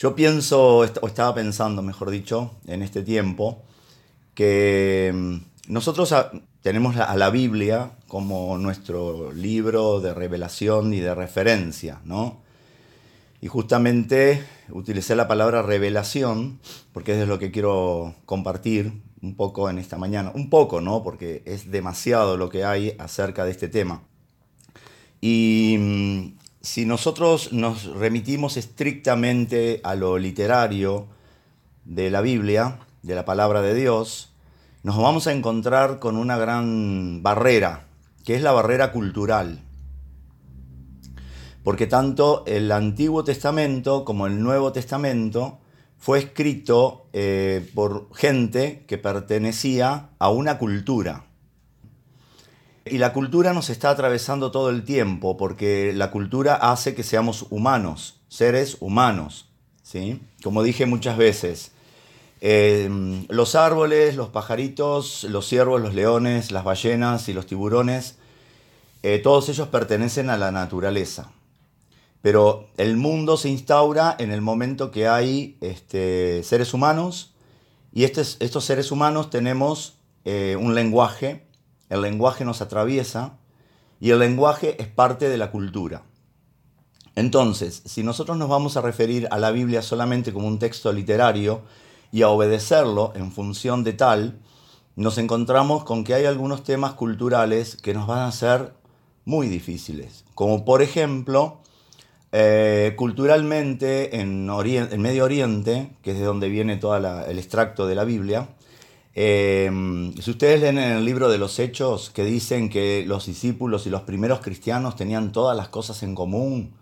Yo pienso, o estaba pensando, mejor dicho, en este tiempo, que mm, nosotros tenemos a la Biblia como nuestro libro de revelación y de referencia, ¿no? Y justamente utilicé la palabra revelación porque es lo que quiero compartir un poco en esta mañana. Un poco, ¿no? Porque es demasiado lo que hay acerca de este tema. Y mm, si nosotros nos remitimos estrictamente a lo literario de la Biblia, de la palabra de Dios, nos vamos a encontrar con una gran barrera, que es la barrera cultural porque tanto el Antiguo Testamento como el Nuevo Testamento fue escrito eh, por gente que pertenecía a una cultura. Y la cultura nos está atravesando todo el tiempo, porque la cultura hace que seamos humanos, seres humanos. ¿sí? Como dije muchas veces, em, los árboles, los pajaritos, los ciervos, los leones, las ballenas y los tiburones, eh, todos ellos pertenecen a la naturaleza. Pero el mundo se instaura en el momento que hay este, seres humanos y estos, seres humanos tenemos eh, un lenguaje, el lenguaje nos atraviesa y el lenguaje es parte de la cultura. Entonces, si nosotros nos vamos a referir a la Biblia solamente como un texto literario y a obedecerlo en función de tal, nos encontramos con que hay algunos temas culturales que nos van a ser muy difíciles, como por ejemplo eh, culturalmente, en, Medio Oriente, que es de donde viene todo el extracto de la Biblia, eh, si ustedes leen en el libro de los Hechos que dicen que los discípulos y los primeros cristianos tenían todas las cosas en común,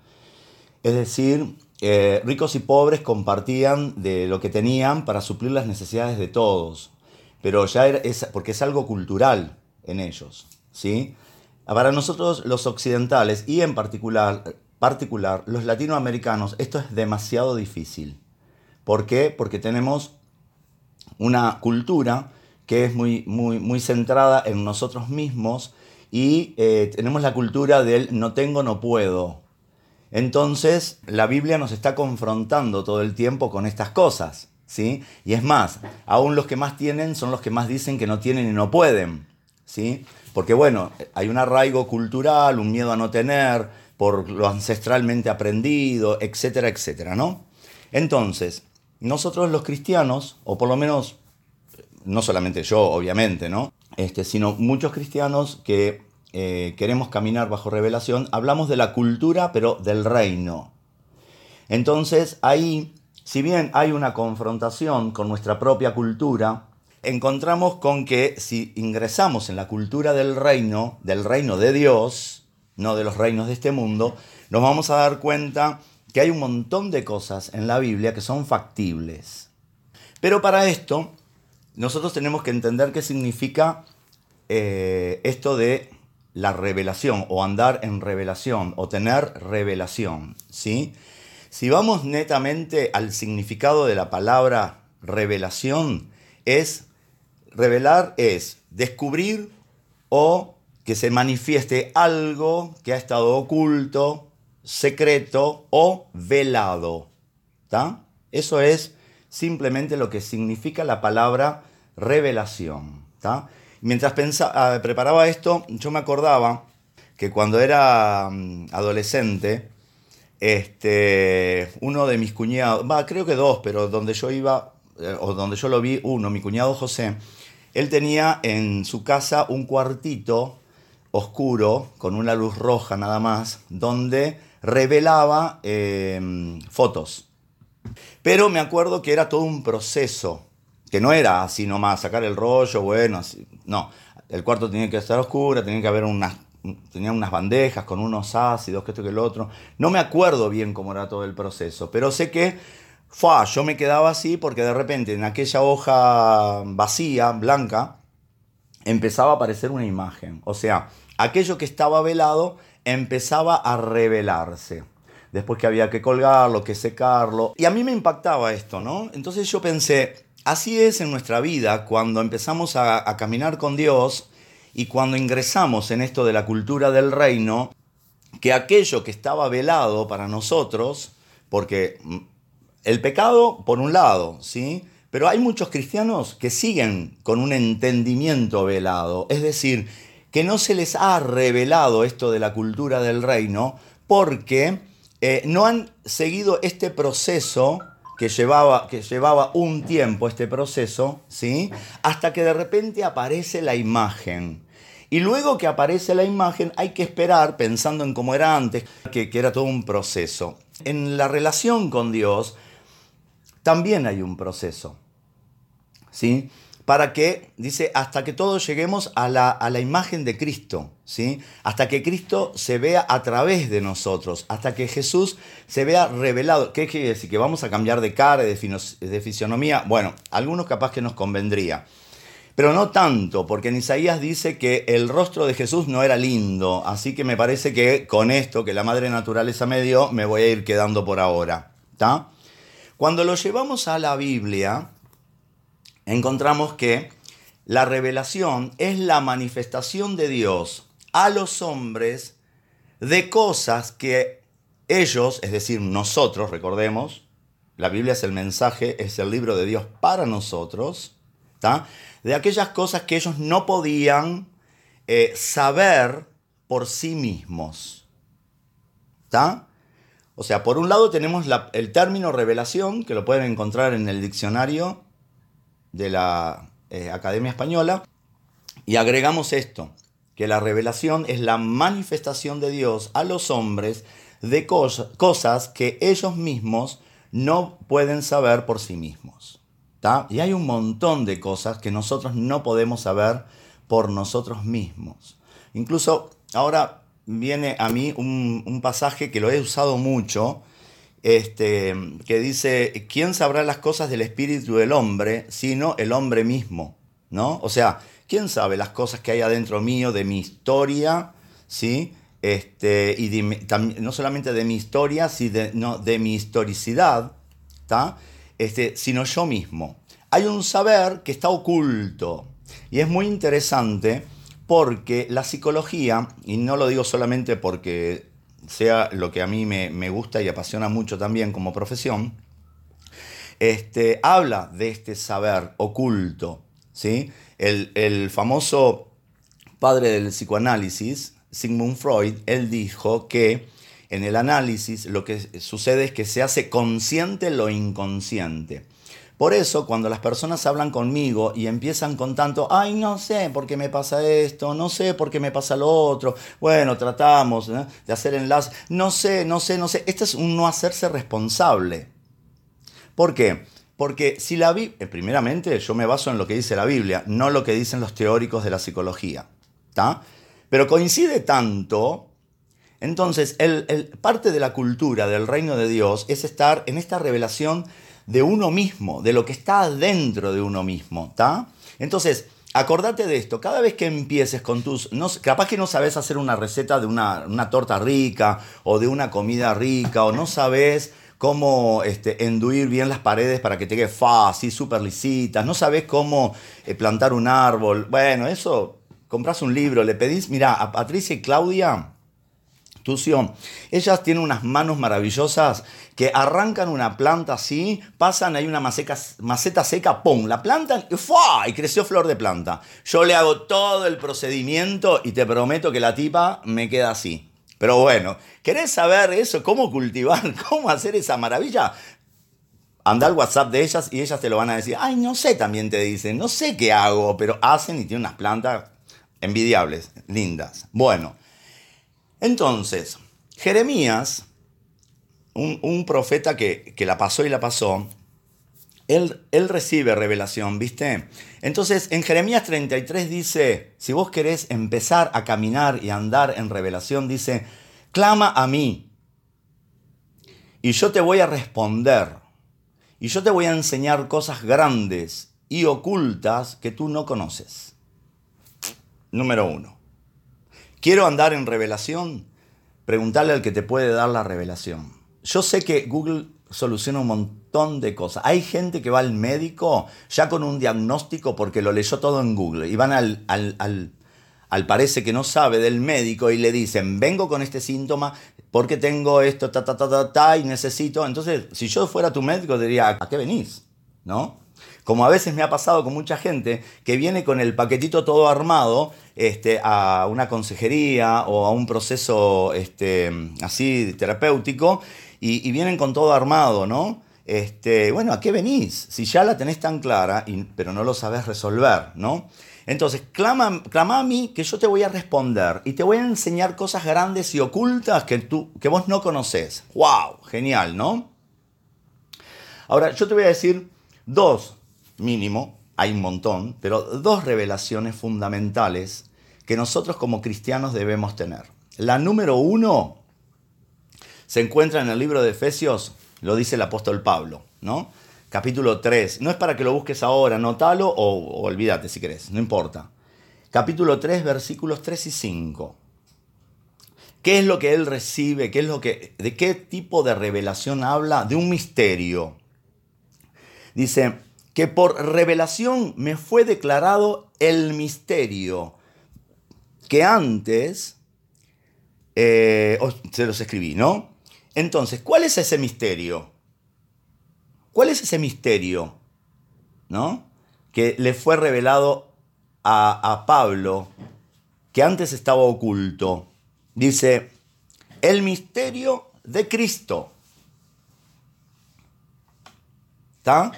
es decir, eh, ricos y pobres compartían de lo que tenían para suplir las necesidades de todos, pero ya es porque es algo cultural en ellos, ¿sí? Para nosotros los occidentales y en particular particular, los latinoamericanos, esto es demasiado difícil. ¿Por qué? Porque tenemos una cultura que es muy, muy, muy centrada en nosotros mismos y eh, tenemos la cultura del no tengo, no puedo. Entonces, la Biblia nos está confrontando todo el tiempo con estas cosas, ¿sí? Y es más, aún los que más tienen son los que más dicen que no tienen y no pueden, ¿sí? Porque bueno, hay un arraigo cultural, un miedo a no tener, por lo ancestralmente aprendido, etcétera, etcétera, ¿no? Entonces, nosotros los cristianos, o por lo menos, no solamente yo, obviamente, ¿no? Este, sino muchos cristianos que eh, queremos caminar bajo revelación, hablamos de la cultura, pero del reino. Entonces, ahí, si bien hay una confrontación con nuestra propia cultura, encontramos con que si ingresamos en la cultura del reino, del reino de Dios, no de los reinos de este mundo, nos vamos a dar cuenta que hay un montón de cosas en la Biblia que son factibles. Pero para esto, nosotros tenemos que entender qué significa eh, esto de la revelación o andar en revelación o tener revelación. ¿sí? Si vamos netamente al significado de la palabra revelación, es revelar es descubrir o que se manifieste algo que ha estado oculto, secreto o velado. Eso es simplemente lo que significa la palabra revelación. Mientras pensaba, ah, preparaba esto, yo me acordaba que cuando era mm, adolescente, este, uno de mis cuñados, creo que dos, pero donde yo iba, eh, o donde yo lo vi, uno, mi cuñado José, él tenía en su casa un cuartito oscuro, con una luz roja nada más, donde revelaba em, fotos. Pero me acuerdo que era todo un proceso, que no era así nomás, sacar el rollo, bueno, no. El cuarto tenía que estar oscuro, tenía que haber unas, tenía unas bandejas con unos ácidos, que esto que el otro. No me acuerdo bien cómo era todo el proceso, pero sé que fue, yo me quedaba así porque de repente en aquella hoja vacía, blanca, empezaba a aparecer una imagen. O sea, aquello que estaba velado empezaba a revelarse. Después que había que colgarlo, que secarlo. Y a mí me impactaba esto, ¿no? Entonces yo pensé, así es en nuestra vida cuando empezamos a, a caminar con Dios y cuando ingresamos en esto de la cultura del reino, que aquello que estaba velado para nosotros, porque mm, el pecado, por un lado, ¿sí? Pero hay muchos cristianos que siguen con un entendimiento velado, es decir, que no se les ha revelado esto de la cultura del reino porque eh, no han seguido este proceso que llevaba, que llevaba un tiempo, este proceso, ¿sí? hasta que de repente aparece la imagen. Y luego que aparece la imagen hay que esperar, pensando en cómo era antes, que, que era todo un proceso. En la relación con Dios también hay un proceso. ¿Sí? Para que, dice, hasta que todos lleguemos a la, a la imagen de Cristo, ¿sí? Hasta que Cristo se vea a través de nosotros, hasta que Jesús se vea revelado. ¿Qué quiere decir? ¿Que vamos a cambiar de cara, de, de fisionomía? Bueno, algunos capaz que nos convendría. Pero no tanto, porque en Isaías dice que el rostro de Jesús no era lindo, así que me parece que con esto que la madre naturaleza me dio, me voy a ir quedando por ahora. ¿Está? Cuando lo llevamos a la Biblia, encontramos que la revelación es la manifestación de Dios a los hombres de cosas que ellos, es decir, nosotros, recordemos, la Biblia es el mensaje, es el libro de Dios para nosotros, de aquellas cosas que ellos no podían eh, saber por sí mismos. ¿Está? O sea, por un lado tenemos el término revelación, que lo pueden encontrar en el diccionario de la eh, Academia Española, y agregamos esto, que la revelación es la manifestación de Dios a los hombres de cosas que ellos mismos no pueden saber por sí mismos. Y hay un montón de cosas que nosotros no podemos saber por nosotros mismos. Incluso ahora viene a mí un, pasaje que lo he usado mucho, este, que dice, ¿quién sabrá las cosas del espíritu del hombre sino el hombre mismo? ¿No? O sea, ¿quién sabe las cosas que hay adentro mío de mi historia? ¿Sí? Este, y no solamente de mi historia, sino de, mi historicidad, Este, sino yo mismo. Hay un saber que está oculto. Y es muy interesante porque la psicología, y no lo digo solamente porque sea lo que a mí me, gusta y apasiona mucho también como profesión, este, habla de este saber oculto. ¿sí? El, el famoso padre del psicoanálisis, Sigmund Freud, él dijo que en el análisis lo que sucede es que se hace consciente lo inconsciente. Por eso, cuando las personas hablan conmigo y empiezan con tanto, ay, no sé por qué me pasa esto, no sé por qué me pasa lo otro, bueno, tratamos de hacer enlace, no sé, no sé, no sé. Este es un no hacerse responsable. ¿Por qué? Porque si la Biblia, eh, primeramente yo me baso en lo que dice la Biblia, no lo que dicen los teóricos de la psicología. ¿está? Pero coincide tanto entonces, el, parte de la cultura del reino de Dios es estar en esta revelación de uno mismo, de lo que está dentro de uno mismo, ¿está? Entonces, acordate de esto, cada vez que empieces con tus, capaz que no sabes hacer una receta de una, torta rica o de una comida rica o no sabes cómo este, enduir bien las paredes para que te quede fácil, súper lisitas, no sabes cómo eh, plantar un árbol, bueno, eso, compras un libro, le pedís, mira, a Patricia y Claudia, Ellas tienen unas manos maravillosas que arrancan una planta así, pasan, hay una maceta seca, ¡pum! La plantan y, y creció flor de planta. Yo le hago todo el procedimiento y te prometo que la tipa me queda así. Pero bueno, ¿querés saber eso? ¿Cómo cultivar? ¿Cómo hacer esa maravilla? Anda al WhatsApp de ellas y ellas te lo van a decir. Ay, no sé, también te dicen. No sé qué hago, pero hacen y tienen unas plantas envidiables, lindas. Bueno, entonces, Jeremías un, profeta que, la pasó y la pasó, él, él, recibe revelación, ¿viste? Entonces, en Jeremías 33 dice, si vos querés empezar a caminar y andar en revelación, dice, clama a mí y yo te voy a responder y yo te voy a enseñar cosas grandes y ocultas que tú no conoces. Número uno. ¿Quiero andar en revelación? Preguntarle al que te puede dar la revelación yo sé que Google soluciona un montón de cosas. Hay gente que va al médico ya con un diagnóstico porque lo leyó todo en Google y van al, al parece que no sabe del médico y le dicen, vengo con este síntoma porque tengo esto, ta, ta, ta, ta, ta, y necesito. Entonces, si yo fuera tu médico, diría, ¿a qué venís? ¿No? Como a veces me ha pasado con mucha gente que viene con el paquetito todo armado este, a una consejería o a un proceso este, así terapéutico y, vienen con todo armado, ¿no? Este, bueno, ¿a qué venís? Si ya la tenés tan clara, pero no lo sabes resolver, ¿no? Entonces, clama, clama, a mí que yo te voy a responder y te voy a enseñar cosas grandes y ocultas que, tú, que vos no conoces. ¡Wow! Genial, ¿no? Ahora, yo te voy a decir dos, mínimo, hay un montón, pero dos revelaciones fundamentales que nosotros como cristianos debemos tener. La número uno se encuentra en el libro de Efesios, lo dice el apóstol Pablo, ¿no? Capítulo 3. No es para que lo busques ahora, notalo o, o olvídate si querés, no importa. Capítulo 3, versículos 3 y 5. ¿Qué es lo que él recibe? ¿Qué es lo que, ¿De qué tipo de revelación habla? De un misterio. Dice que por revelación me fue declarado el misterio que antes, eh, se los escribí, ¿no? Entonces, ¿cuál es ese misterio? ¿Cuál es ese misterio? ¿No? Que le fue revelado a, a Pablo, que antes estaba oculto. Dice, el misterio de Cristo. ¿Está?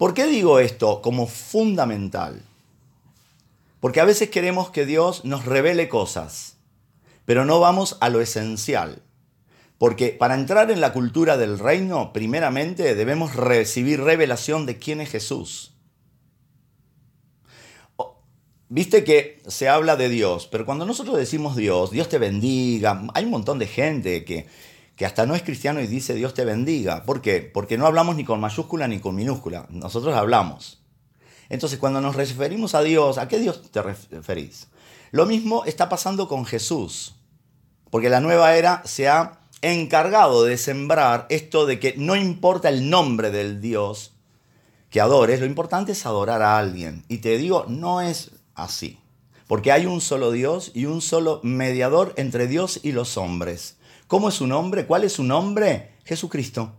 ¿Por qué digo esto como fundamental? Porque a veces queremos que Dios nos revele cosas, pero no vamos a lo esencial. Porque para entrar en la cultura del reino, primeramente debemos recibir revelación de quién es Jesús. Viste que se habla de Dios, pero cuando nosotros decimos Dios, Dios te bendiga, hay un montón de gente que, que hasta no es cristiano y dice Dios te bendiga. ¿Por qué? Porque no hablamos ni con mayúscula ni con minúscula. Nosotros hablamos. Entonces, cuando nos referimos a Dios, ¿a qué Dios te referís? Lo mismo está pasando con Jesús, porque la nueva era se ha encargado de sembrar esto de que no importa el nombre del Dios que adores, lo importante es adorar a alguien. Y te digo, no es así, porque hay un solo Dios y un solo mediador entre Dios y los hombres. ¿Cómo es su nombre? ¿Cuál es su nombre? Jesucristo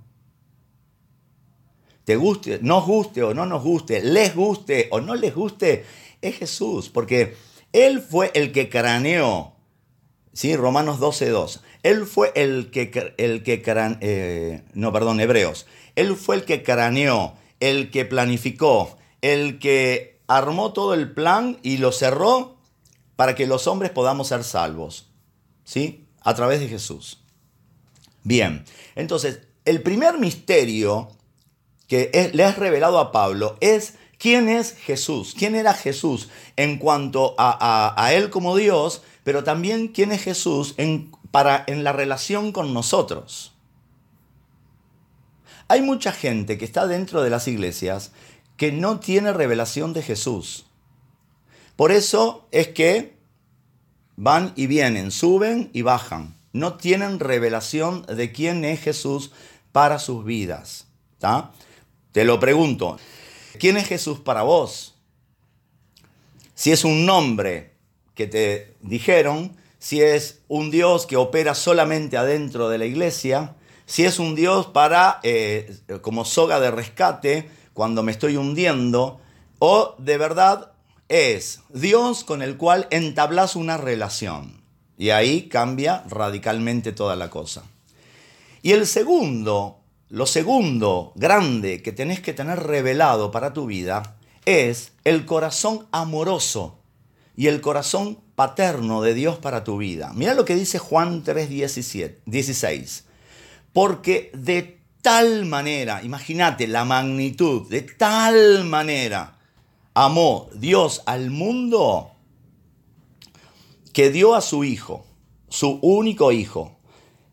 te guste, nos guste o no nos guste, les guste o no les guste, es Jesús, porque Él fue el que craneó, ¿sí? Romanos 12.2, Él fue el que, el que eh, no, perdón, Hebreos, Él fue el que craneó, el que planificó, el que armó todo el plan y lo cerró para que los hombres podamos ser salvos, ¿sí? A través de Jesús. Bien, entonces, el primer misterio que le has revelado a Pablo es quién es Jesús, quién era Jesús en cuanto a, Él como Dios, pero también quién es Jesús en, para, en la relación con nosotros. Hay mucha gente que está dentro de las iglesias que no tiene revelación de Jesús. Por eso es que van y vienen, suben y bajan. No tienen revelación de quién es Jesús para sus vidas. ¿está? Te lo pregunto, ¿quién es Jesús para vos? Si es un nombre que te dijeron, si es un Dios que opera solamente adentro de la iglesia, si es un Dios para, eh, como soga de rescate, cuando me estoy hundiendo, o de verdad es Dios con el cual entablas una relación. Y ahí cambia radicalmente toda la cosa. Y el segundo lo segundo grande que tenés que tener revelado para tu vida es el corazón amoroso y el corazón paterno de Dios para tu vida. Mira lo que dice Juan 3, 16. Porque de tal manera, imagínate la magnitud, de tal manera amó Dios al mundo que dio a su Hijo, su único Hijo,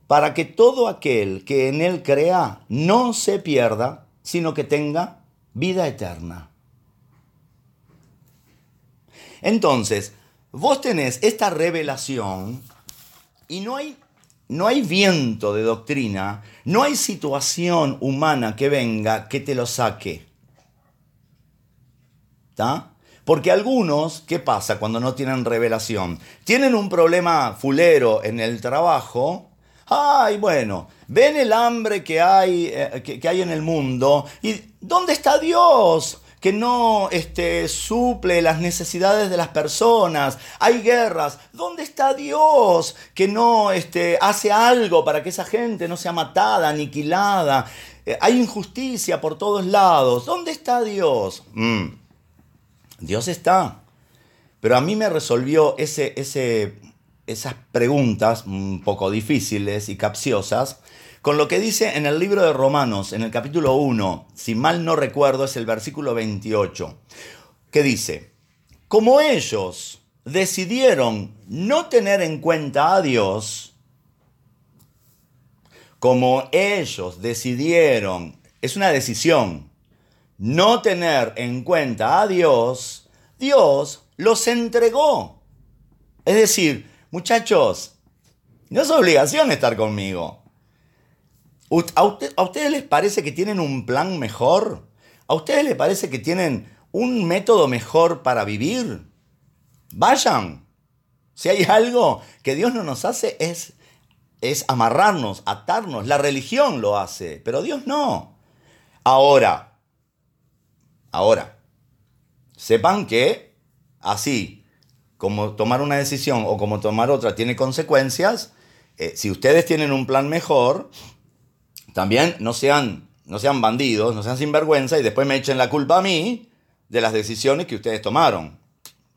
para que todo aquel que en él crea no se pierda, sino que tenga vida eterna. Entonces, vos tenés esta revelación y no hay, no hay viento de doctrina, no hay situación humana que venga que te lo saque. ¿Está? Porque algunos, ¿qué pasa cuando no tienen revelación? Tienen un problema fulero en el trabajo. Ay, bueno, ven el hambre que hay, eh, que, hay en el mundo. ¿Y dónde está Dios? que no este, suple las necesidades de las personas. Hay guerras. ¿Dónde está Dios que no este, hace algo para que esa gente no sea matada, aniquilada? Eh, hay injusticia por todos lados. ¿Dónde está Dios? Mm. Dios está. Pero a mí me resolvió ese, ese, esas preguntas un poco difíciles y capciosas con lo que dice en el libro de Romanos, en el capítulo 1, si mal no recuerdo es el versículo 28, que dice, como ellos decidieron no tener en cuenta a Dios, como ellos decidieron, es una decisión, no tener en cuenta a Dios, Dios los entregó. Es decir, muchachos, no es obligación estar conmigo. ¿A, ustedes les parece que tienen un plan mejor? ¿A ustedes les parece que tienen un método mejor para vivir? Vayan. Si hay algo que Dios no nos hace es, es amarrarnos, atarnos. La religión lo hace, pero Dios no. Ahora, ahora, sepan que así como tomar una decisión o como tomar otra tiene consecuencias, eh, si ustedes tienen un plan mejor, también no sean, no sean bandidos, no sean sinvergüenza y después me echen la culpa a mí de las decisiones que ustedes tomaron.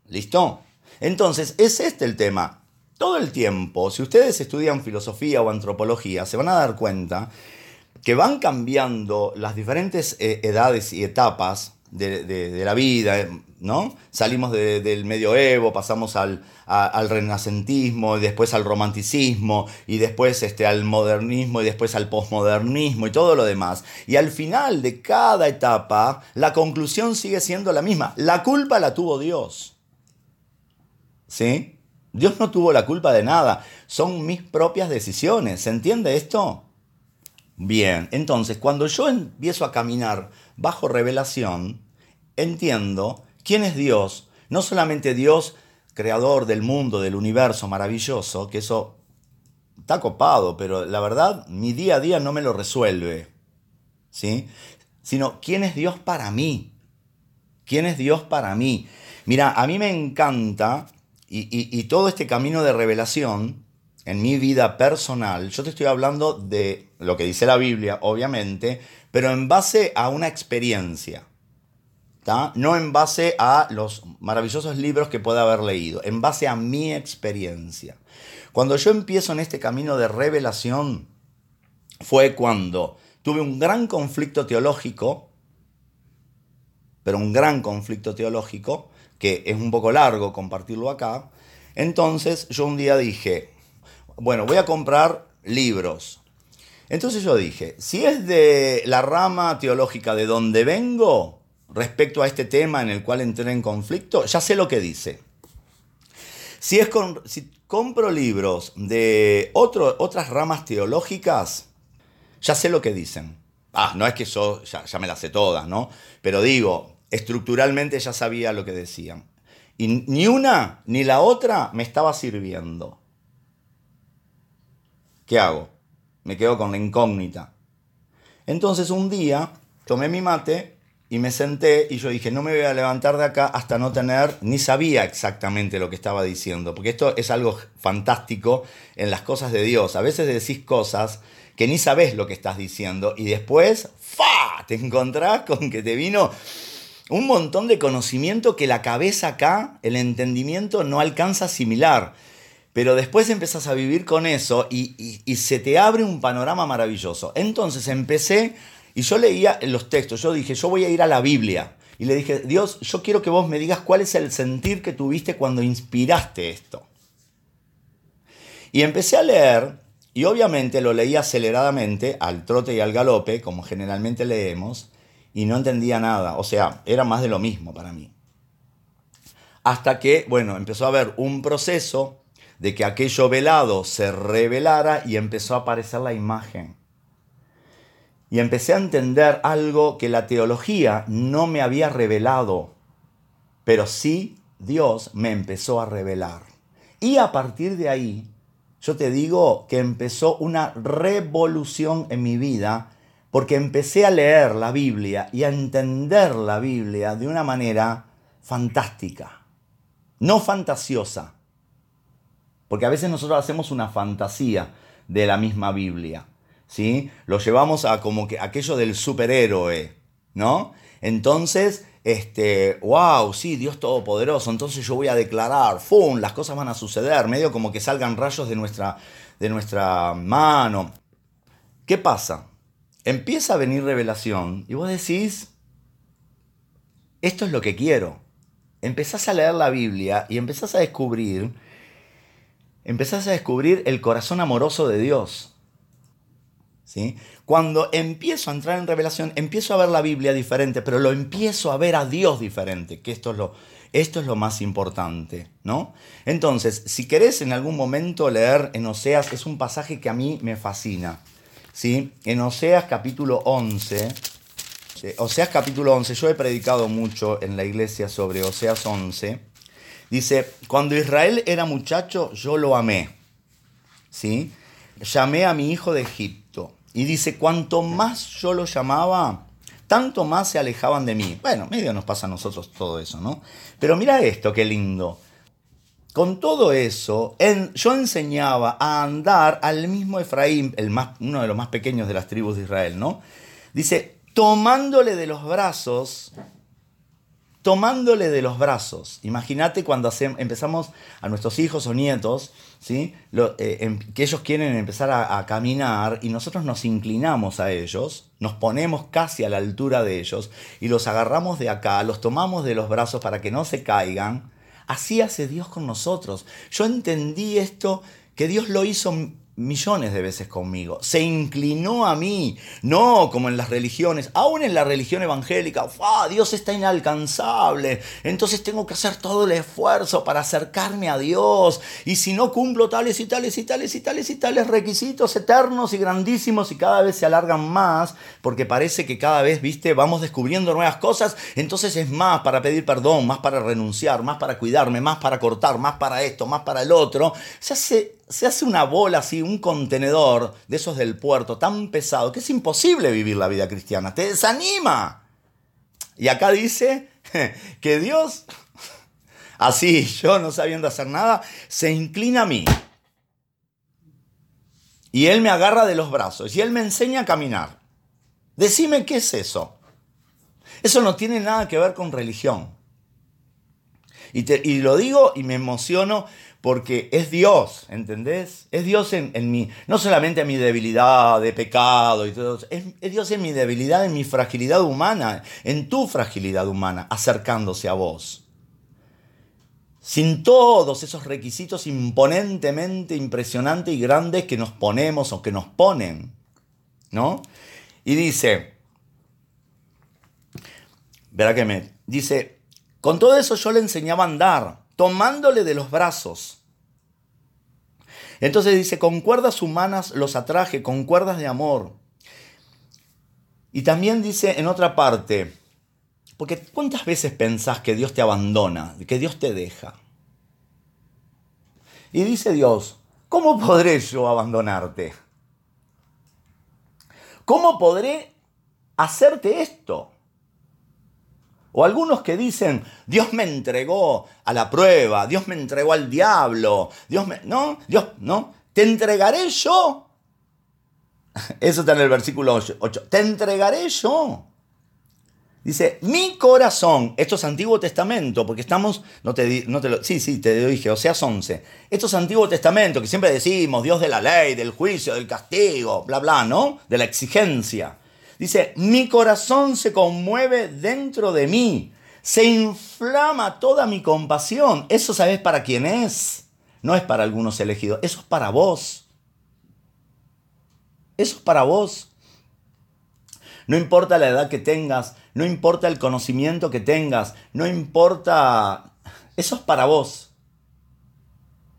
¿Listo? Entonces, es este el tema. Todo el tiempo, si ustedes estudian filosofía o antropología, se van a dar cuenta que van cambiando las diferentes eh, edades y etapas de, la vida, ¿no? Salimos del medioevo, pasamos al, al, renacentismo, y después al romanticismo, y después este, al modernismo, y después al posmodernismo, y todo lo demás. Y al final de cada etapa, la conclusión sigue siendo la misma. La culpa la tuvo Dios. ¿Sí? Dios no tuvo la culpa de nada. Son mis propias decisiones. ¿Se entiende esto? Bien, entonces cuando yo empiezo a caminar bajo revelación, entiendo quién es Dios, no solamente Dios creador del mundo, del universo maravilloso, que eso está copado, pero la verdad mi día a día no me lo resuelve, ¿sí? Sino quién es Dios para mí, quién es Dios para mí. Mira, a mí me encanta y todo este camino de revelación en mi vida personal, yo te estoy hablando de lo que dice la Biblia, obviamente, pero en base a una experiencia no en base a los maravillosos libros que pueda haber leído, en base a mi experiencia. Cuando yo empiezo en este camino de revelación, fue cuando tuve un gran conflicto teológico, pero un gran conflicto teológico, que es un poco largo compartirlo acá. Entonces yo un día dije, bueno, voy a comprar libros. Entonces yo dije, si es de la rama teológica de donde vengo, respecto a este tema en el cual entré en conflicto, ya sé lo que dice. Si, es si compro libros de otras ramas teológicas, ya sé lo que dicen. Ah, no es que yo ya, ya me las sé todas, ¿no? Pero digo, estructuralmente ya sabía lo que decían. Y ni una ni la otra me estaba sirviendo. ¿Qué hago? Me quedo con la incógnita. Entonces un día tomé mi mate y me senté y yo dije, no me voy a levantar de acá hasta no tener, ni sabía exactamente lo que estaba diciendo, porque esto es algo fantástico en las cosas de Dios. A veces decís cosas que ni sabes lo que estás diciendo y después, ¡fa! Te encontrás con que te vino un montón de conocimiento que la cabeza acá, el entendimiento no alcanza a asimilar. Pero después empezás a vivir con eso y, y se te abre un panorama maravilloso. Entonces empecé y yo leía los textos, yo dije, yo voy a ir a la Biblia. Y le dije, Dios, yo quiero que vos me digas cuál es el sentir que tuviste cuando inspiraste esto. Y empecé a leer, y obviamente lo leí aceleradamente, al trote y al galope, como generalmente leemos, y no entendía nada. O sea, era más de lo mismo para mí. Hasta que, bueno, empezó a haber un proceso de que aquello velado se revelara y empezó a aparecer la imagen y empecé a entender algo que la teología no me había revelado. pero sí Dios me empezó a revelar. Y a partir de ahí, yo te digo que empezó una revolución en mi vida porque empecé a leer la Biblia y a entender la Biblia de una manera fantástica, no fantasiosa, porque a veces nosotros hacemos una fantasía de la misma Biblia, ¿sí? Lo llevamos a como que aquello del superhéroe, ¿no? Entonces, este, wow, sí, Dios Todopoderoso, entonces yo voy a declarar, ¡fum! Las cosas van a suceder, medio como que salgan rayos de nuestra, de nuestra mano. ¿Qué pasa? empieza a venir revelación y vos decís, esto es lo que quiero. Empezás a leer la Biblia y empezás a descubrir, empezás a descubrir el corazón amoroso de Dios. Cuando empiezo a entrar en revelación, empiezo a ver la Biblia diferente, pero lo empiezo a ver a Dios diferente, que esto es lo, esto es lo más importante, ¿no? Entonces, si querés en algún momento leer en Oseas, es un pasaje que a mí me fascina. ¿sí? En Oseas capítulo 11, Oseas capítulo 11, yo he predicado mucho en la iglesia sobre Oseas 11, dice, cuando Israel era muchacho, yo lo amé, ¿sí? Llamé a mi hijo de Egipto. Y dice, cuanto más yo lo llamaba, tanto más se alejaban de mí. Bueno, medio nos pasa a nosotros todo eso, ¿no? Pero mira esto, qué lindo. Con todo eso, yo enseñaba a andar al mismo Efraín, el más, uno de los más pequeños de las tribus de Israel, ¿no? Dice, tomándole de los brazos, tomándole de los brazos. Imagínate cuando empezamos a nuestros hijos o nietos, ¿sí? Eh, em, que ellos quieren empezar a, a caminar y nosotros nos inclinamos a ellos, nos ponemos casi a la altura de ellos y los agarramos de acá, los tomamos de los brazos para que no se caigan Así hace Dios con nosotros. Yo entendí esto, que Dios lo hizo millones de veces conmigo. Se inclinó a mí, no como en las religiones, aún en la religión evangélica, Dios está inalcanzable, entonces tengo que hacer todo el esfuerzo para acercarme a Dios, y si no cumplo tales y tales y tales y tales y tales requisitos eternos y grandísimos y cada vez se alargan más, porque parece que cada vez, viste, vamos descubriendo nuevas cosas, entonces es más para pedir perdón, más para renunciar, más para cuidarme, más para cortar, más para esto, más para el otro, se hace se hace una bola así, un contenedor de esos del puerto tan pesado que es imposible vivir la vida cristiana, te desanima. Y acá dice que Dios, así, yo no sabiendo hacer nada, se inclina a mí. Y Él me agarra de los brazos y Él me enseña a caminar. Decime qué es eso. Eso no tiene nada que ver con religión. Y, y lo digo y me emociono porque es Dios, ¿entendés? Es Dios en, en mi, no solamente en mi debilidad de pecado y todo, es, es Dios en mi debilidad, en mi fragilidad humana, en tu fragilidad humana, acercándose a vos. Sin todos esos requisitos imponentemente impresionantes y grandes que nos ponemos o que nos ponen, ¿no? Y dice, verá que me, dice, con todo eso yo le enseñaba a andar tomándole de los brazos. Entonces dice, con cuerdas humanas los atraje, con cuerdas de amor. Y también dice en otra parte, porque ¿cuántas veces pensás que Dios te abandona, que Dios te deja? Y dice Dios, ¿cómo podré yo abandonarte? ¿Cómo podré hacerte esto? O algunos que dicen, Dios me entregó a la prueba, Dios me entregó al diablo, Dios me... No, Dios, no, te entregaré yo. Eso está en el versículo 8. Te entregaré yo. Dice, mi corazón, esto es Antiguo Testamento, porque estamos, no te, no te lo, sí, sí, te lo dije, o sea, 11. Esto es Antiguo Testamento, que siempre decimos, Dios de la ley, del juicio, del castigo, bla, bla, ¿no? De la exigencia. Dice, mi corazón se conmueve dentro de mí, se inflama toda mi compasión. Eso sabes para quién es. No es para algunos elegidos, eso es para vos. Eso es para vos. No importa la edad que tengas, no importa el conocimiento que tengas, no importa... Eso es para vos.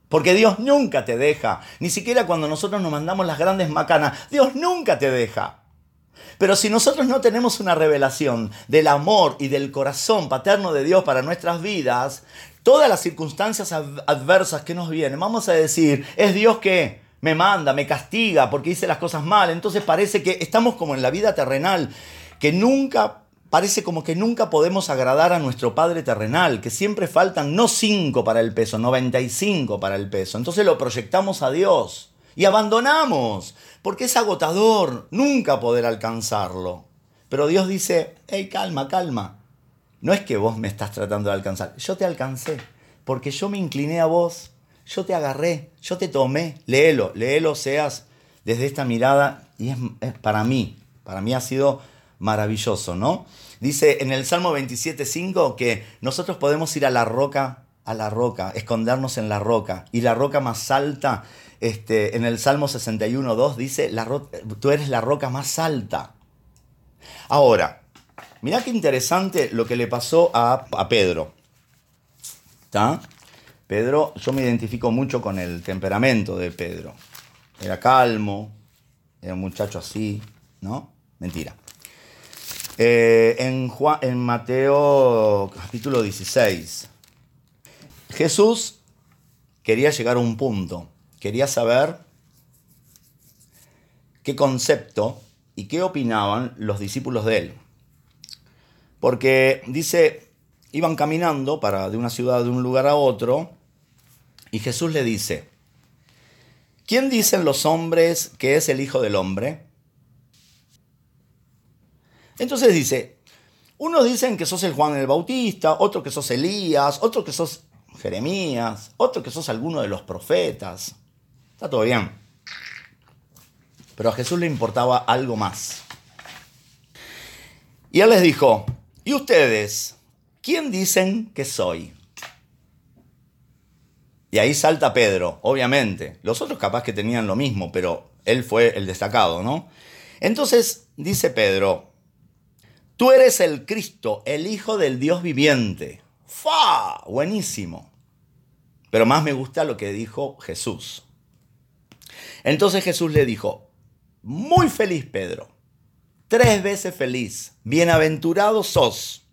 Porque Dios nunca te deja, ni siquiera cuando nosotros nos mandamos las grandes macanas, Dios nunca te deja. Pero si nosotros no tenemos una revelación del amor y del corazón paterno de Dios para nuestras vidas, todas las circunstancias adversas que nos vienen, vamos a decir, es Dios que me manda, me castiga porque hice las cosas mal. Entonces parece que estamos como en la vida terrenal, que nunca parece como que nunca podemos agradar a nuestro Padre terrenal, que siempre faltan no 5 para el peso, 95 para el peso. Entonces lo proyectamos a Dios y abandonamos, porque es agotador nunca poder alcanzarlo. Pero Dios dice, hey, calma, calma. No es que vos me estás tratando de alcanzar, yo te alcancé, porque yo me incliné a vos, yo te agarré, yo te tomé, léelo, léelo, seas desde esta mirada, y es, es para mí, para mí ha sido maravilloso, ¿no? Dice en el Salmo 27.5 que nosotros podemos ir a la roca, a la roca, escondernos en la roca, y la roca más alta, este, en el Salmo 61.2 dice, tú eres la roca más alta. Ahora, mirá qué interesante lo que le pasó a, Pedro. ¿Está? Pedro, yo me identifico mucho con el temperamento de Pedro. Era calmo, era un muchacho así, ¿no? Mentira. Eh, en Mateo capítulo 16, Jesús quería llegar a un punto, quería saber qué concepto y qué opinaban los discípulos de él. Porque dice, iban caminando para de una ciudad de un lugar a otro y Jesús le dice, ¿quién dicen los hombres que es el Hijo del Hombre? Entonces dice, unos dicen que sos el Juan el Bautista, otros que sos Elías, otros que sos Jeremías, otros que sos alguno de los profetas. Está todo bien. Pero a Jesús le importaba algo más. Y él les dijo, ¿y ustedes? ¿Quién dicen que soy? Y ahí salta Pedro, obviamente. Los otros capaz que tenían lo mismo, pero él fue el destacado, ¿no? Entonces dice Pedro, Tú eres el Cristo, el Hijo del Dios viviente. ¡Fa! Buenísimo. Pero más me gusta lo que dijo Jesús. Entonces Jesús le dijo, muy feliz Pedro, tres veces feliz, bienaventurado sos,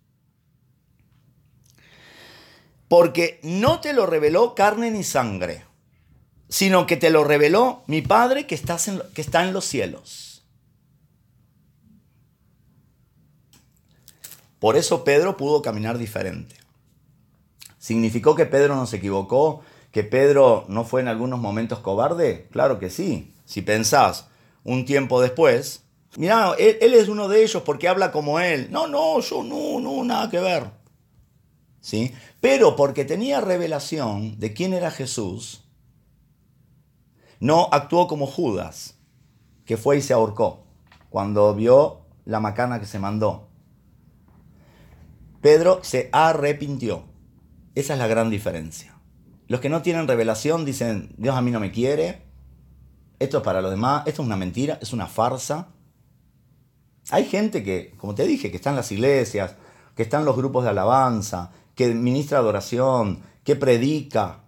porque no te lo reveló carne ni sangre, sino que te lo reveló mi Padre que, que está en los cielos. Por eso Pedro pudo caminar diferente. ¿Significó que Pedro no se equivocó? ¿Que Pedro no fue en algunos momentos cobarde? Claro que sí. Si pensás un tiempo después, mirá, él, es uno de ellos porque habla como él. No, no, yo no, no, nada que ver. ¿Sí? Pero porque tenía revelación de quién era Jesús, no actuó como Judas, que fue y se ahorcó cuando vio la macana que se mandó. Pedro se arrepintió. Esa es la gran diferencia. Los que no tienen revelación dicen, Dios a mí no me quiere, esto es para los demás, esto es una mentira, es una farsa. Hay gente que, como te dije, que está en las iglesias, que está en los grupos de alabanza, que ministra adoración, que predica,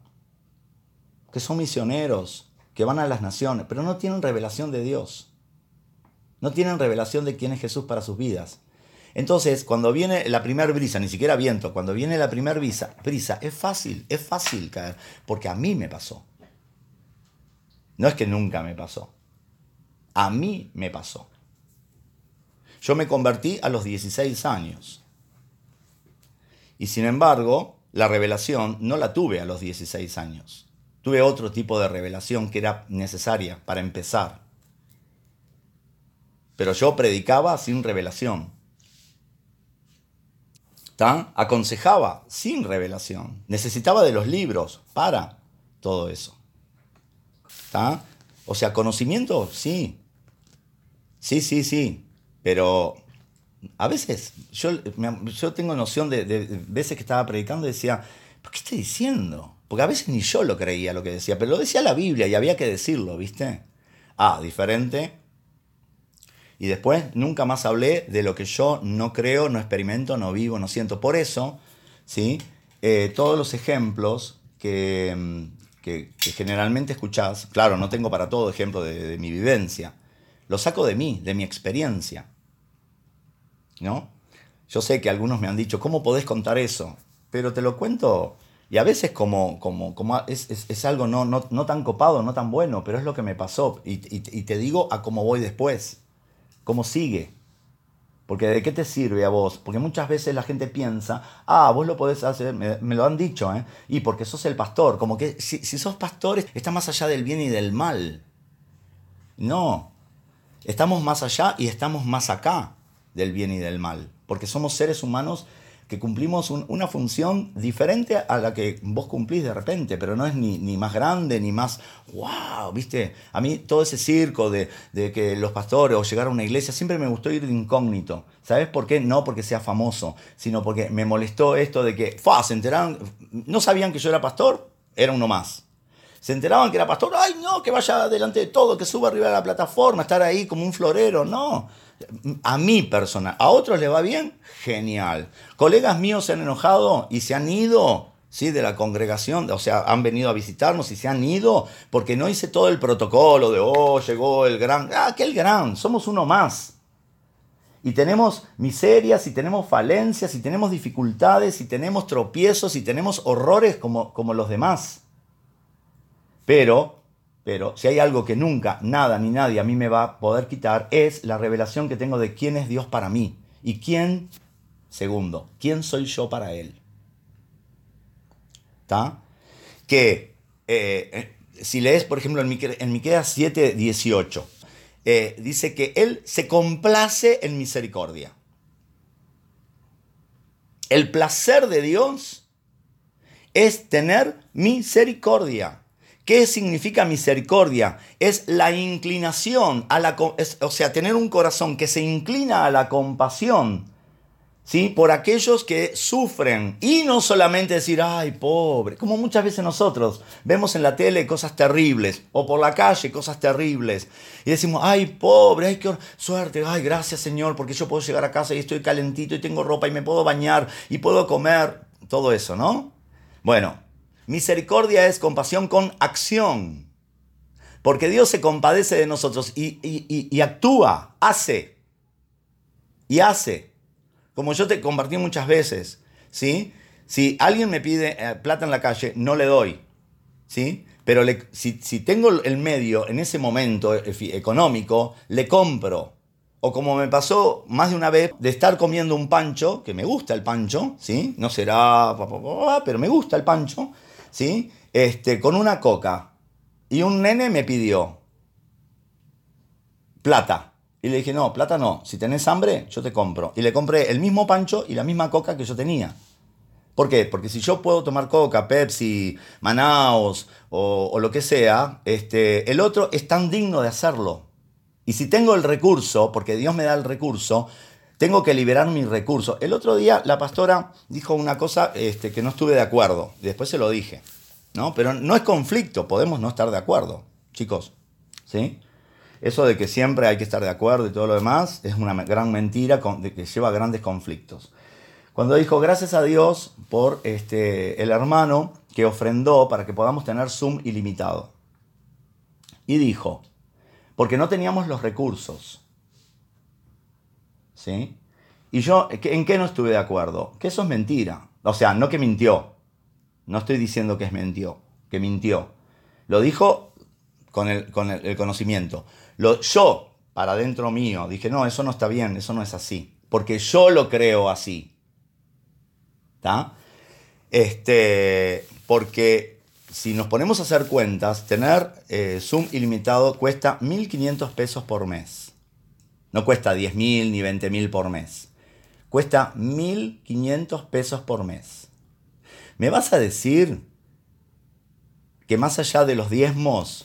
que son misioneros, que van a las naciones, pero no tienen revelación de Dios. No tienen revelación de quién es Jesús para sus vidas. Entonces, cuando viene la primera brisa, ni siquiera viento, cuando viene la primera brisa, brisa, es fácil, es fácil caer, porque a mí me pasó. No es que nunca me pasó. A mí me pasó. Yo me convertí a los 16 años. Y sin embargo, la revelación no la tuve a los 16 años. Tuve otro tipo de revelación que era necesaria para empezar. Pero yo predicaba sin revelación. Aconsejaba sin revelación. Necesitaba de los libros para todo eso. O sea, conocimiento, sí. Sí, sí, sí. Pero a veces yo, yo tengo noción de, veces que estaba predicando y decía, ¿por qué estoy diciendo? Porque a veces ni yo lo creía lo que decía, pero lo decía la Biblia y había que decirlo, ¿viste? Ah, diferente y después nunca más hablé de lo que yo no creo, no experimento, no vivo, no siento. Por eso, ¿sí? Eh, todos los ejemplos que, mm, que, generalmente escuchás, claro, no tengo para todo ejemplo de, mi vivencia. lo saco de mí, de mi experiencia. ¿No? Yo sé que algunos me han dicho, ¿cómo podés contar eso? Pero te lo cuento y a veces como, como, como es, algo no, no, tan copado, no tan bueno, pero es lo que me pasó. Y, te digo a cómo voy después, cómo sigue. Porque ¿de qué te sirve a vos? Porque muchas veces la gente piensa, ah, vos lo podés hacer, me, lo han dicho, ¿eh? Y porque sos el pastor, como que si, sos pastor está más allá del bien y del mal. No, estamos más allá y estamos más acá del bien y del mal, porque somos seres humanos que cumplimos una función diferente a la que vos cumplís de repente, pero no es ni, ni, más grande, ni más, wow, viste, a mí todo ese circo de, de, que los pastores o llegar a una iglesia, siempre me gustó ir de incógnito. ¿Sabes por qué? No porque sea famoso, sino porque me molestó esto de que, fa, se enteraron, no sabían que yo era pastor, era uno más. Se enteraban que era pastor, ay no, que vaya delante de todo, que suba arriba de la plataforma, estar ahí como un florero, no a mi persona, a otros le va bien, genial. Colegas míos se han enojado y se han ido ¿sí? de la congregación, o sea, han venido a visitarnos y se han ido porque no hice todo el protocolo de, oh, llegó el gran, ah, aquel gran, somos uno más. Y tenemos miserias, y tenemos falencias, y tenemos dificultades, y tenemos tropiezos, y tenemos horrores como, como los demás. Pero pero si hay algo que nunca, nada ni nadie a mí me va a poder quitar, es la revelación que tengo de quién es Dios para mí. Y quién, segundo, quién soy yo para Él. ¿Está? Que eh, eh, si lees, por ejemplo, en, Miqueas 7, 18, eh, dice que Él se complace en misericordia. El placer de Dios es tener misericordia. ¿Qué significa misericordia? Es la inclinación a la, o sea, tener un corazón que se inclina a la compasión, ¿sí? Por aquellos que sufren y no solamente decir, ay, pobre, como muchas veces nosotros vemos en la tele cosas terribles o por la calle cosas terribles y decimos, ay, pobre, ay, qué suerte, ay, gracias Señor, porque yo puedo llegar a casa y estoy calentito y tengo ropa y me puedo bañar y puedo comer, todo eso, ¿no? Bueno, Misericordia es compasión con acción. Porque Dios se compadece de nosotros y, actúa, hace. Y hace. Como yo te compartí muchas veces. ¿sí? Si alguien me pide eh, plata en la calle, no le doy. ¿sí? Pero si, si, tengo el medio en ese momento económico, le compro. O como me pasó más de una vez de estar comiendo un pancho, que me gusta el pancho, ¿sí? No será, pero me gusta el pancho. ¿Sí? Este, con una coca. Y un nene me pidió plata. Y le dije, no, plata no. Si tenés hambre, yo te compro. Y le compré el mismo pancho y la misma coca que yo tenía. ¿Por qué? Porque si yo puedo tomar coca, Pepsi, Manaus o, lo que sea, este, el otro es tan digno de hacerlo. Y si tengo el recurso, porque Dios me da el recurso, tengo que liberar mi recurso. El otro día la pastora dijo una cosa este, que no estuve de acuerdo. Después se lo dije. ¿no? Pero no es conflicto, podemos no estar de acuerdo, chicos. ¿sí? Eso de que siempre hay que estar de acuerdo y todo lo demás es una gran mentira que lleva a grandes conflictos. Cuando dijo, gracias a Dios por este, el hermano que ofrendó para que podamos tener Zoom ilimitado. Y dijo, porque no teníamos los recursos. ¿Sí? Y yo, ¿en qué no estuve de acuerdo? Que eso es mentira. O sea, no que mintió. No estoy diciendo que es mintió, que mintió. Lo dijo con el, con el, conocimiento. Lo, yo, para dentro mío, dije, no, eso no está bien, eso no es así. Porque yo lo creo así. ¿Está? Este, porque si nos ponemos a hacer cuentas, tener eh, Zoom ilimitado cuesta 1.500 pesos por mes. No cuesta 10 mil ni 20 mil por mes. Cuesta 1.500 pesos por mes. ¿Me vas a decir que más allá de los diezmos,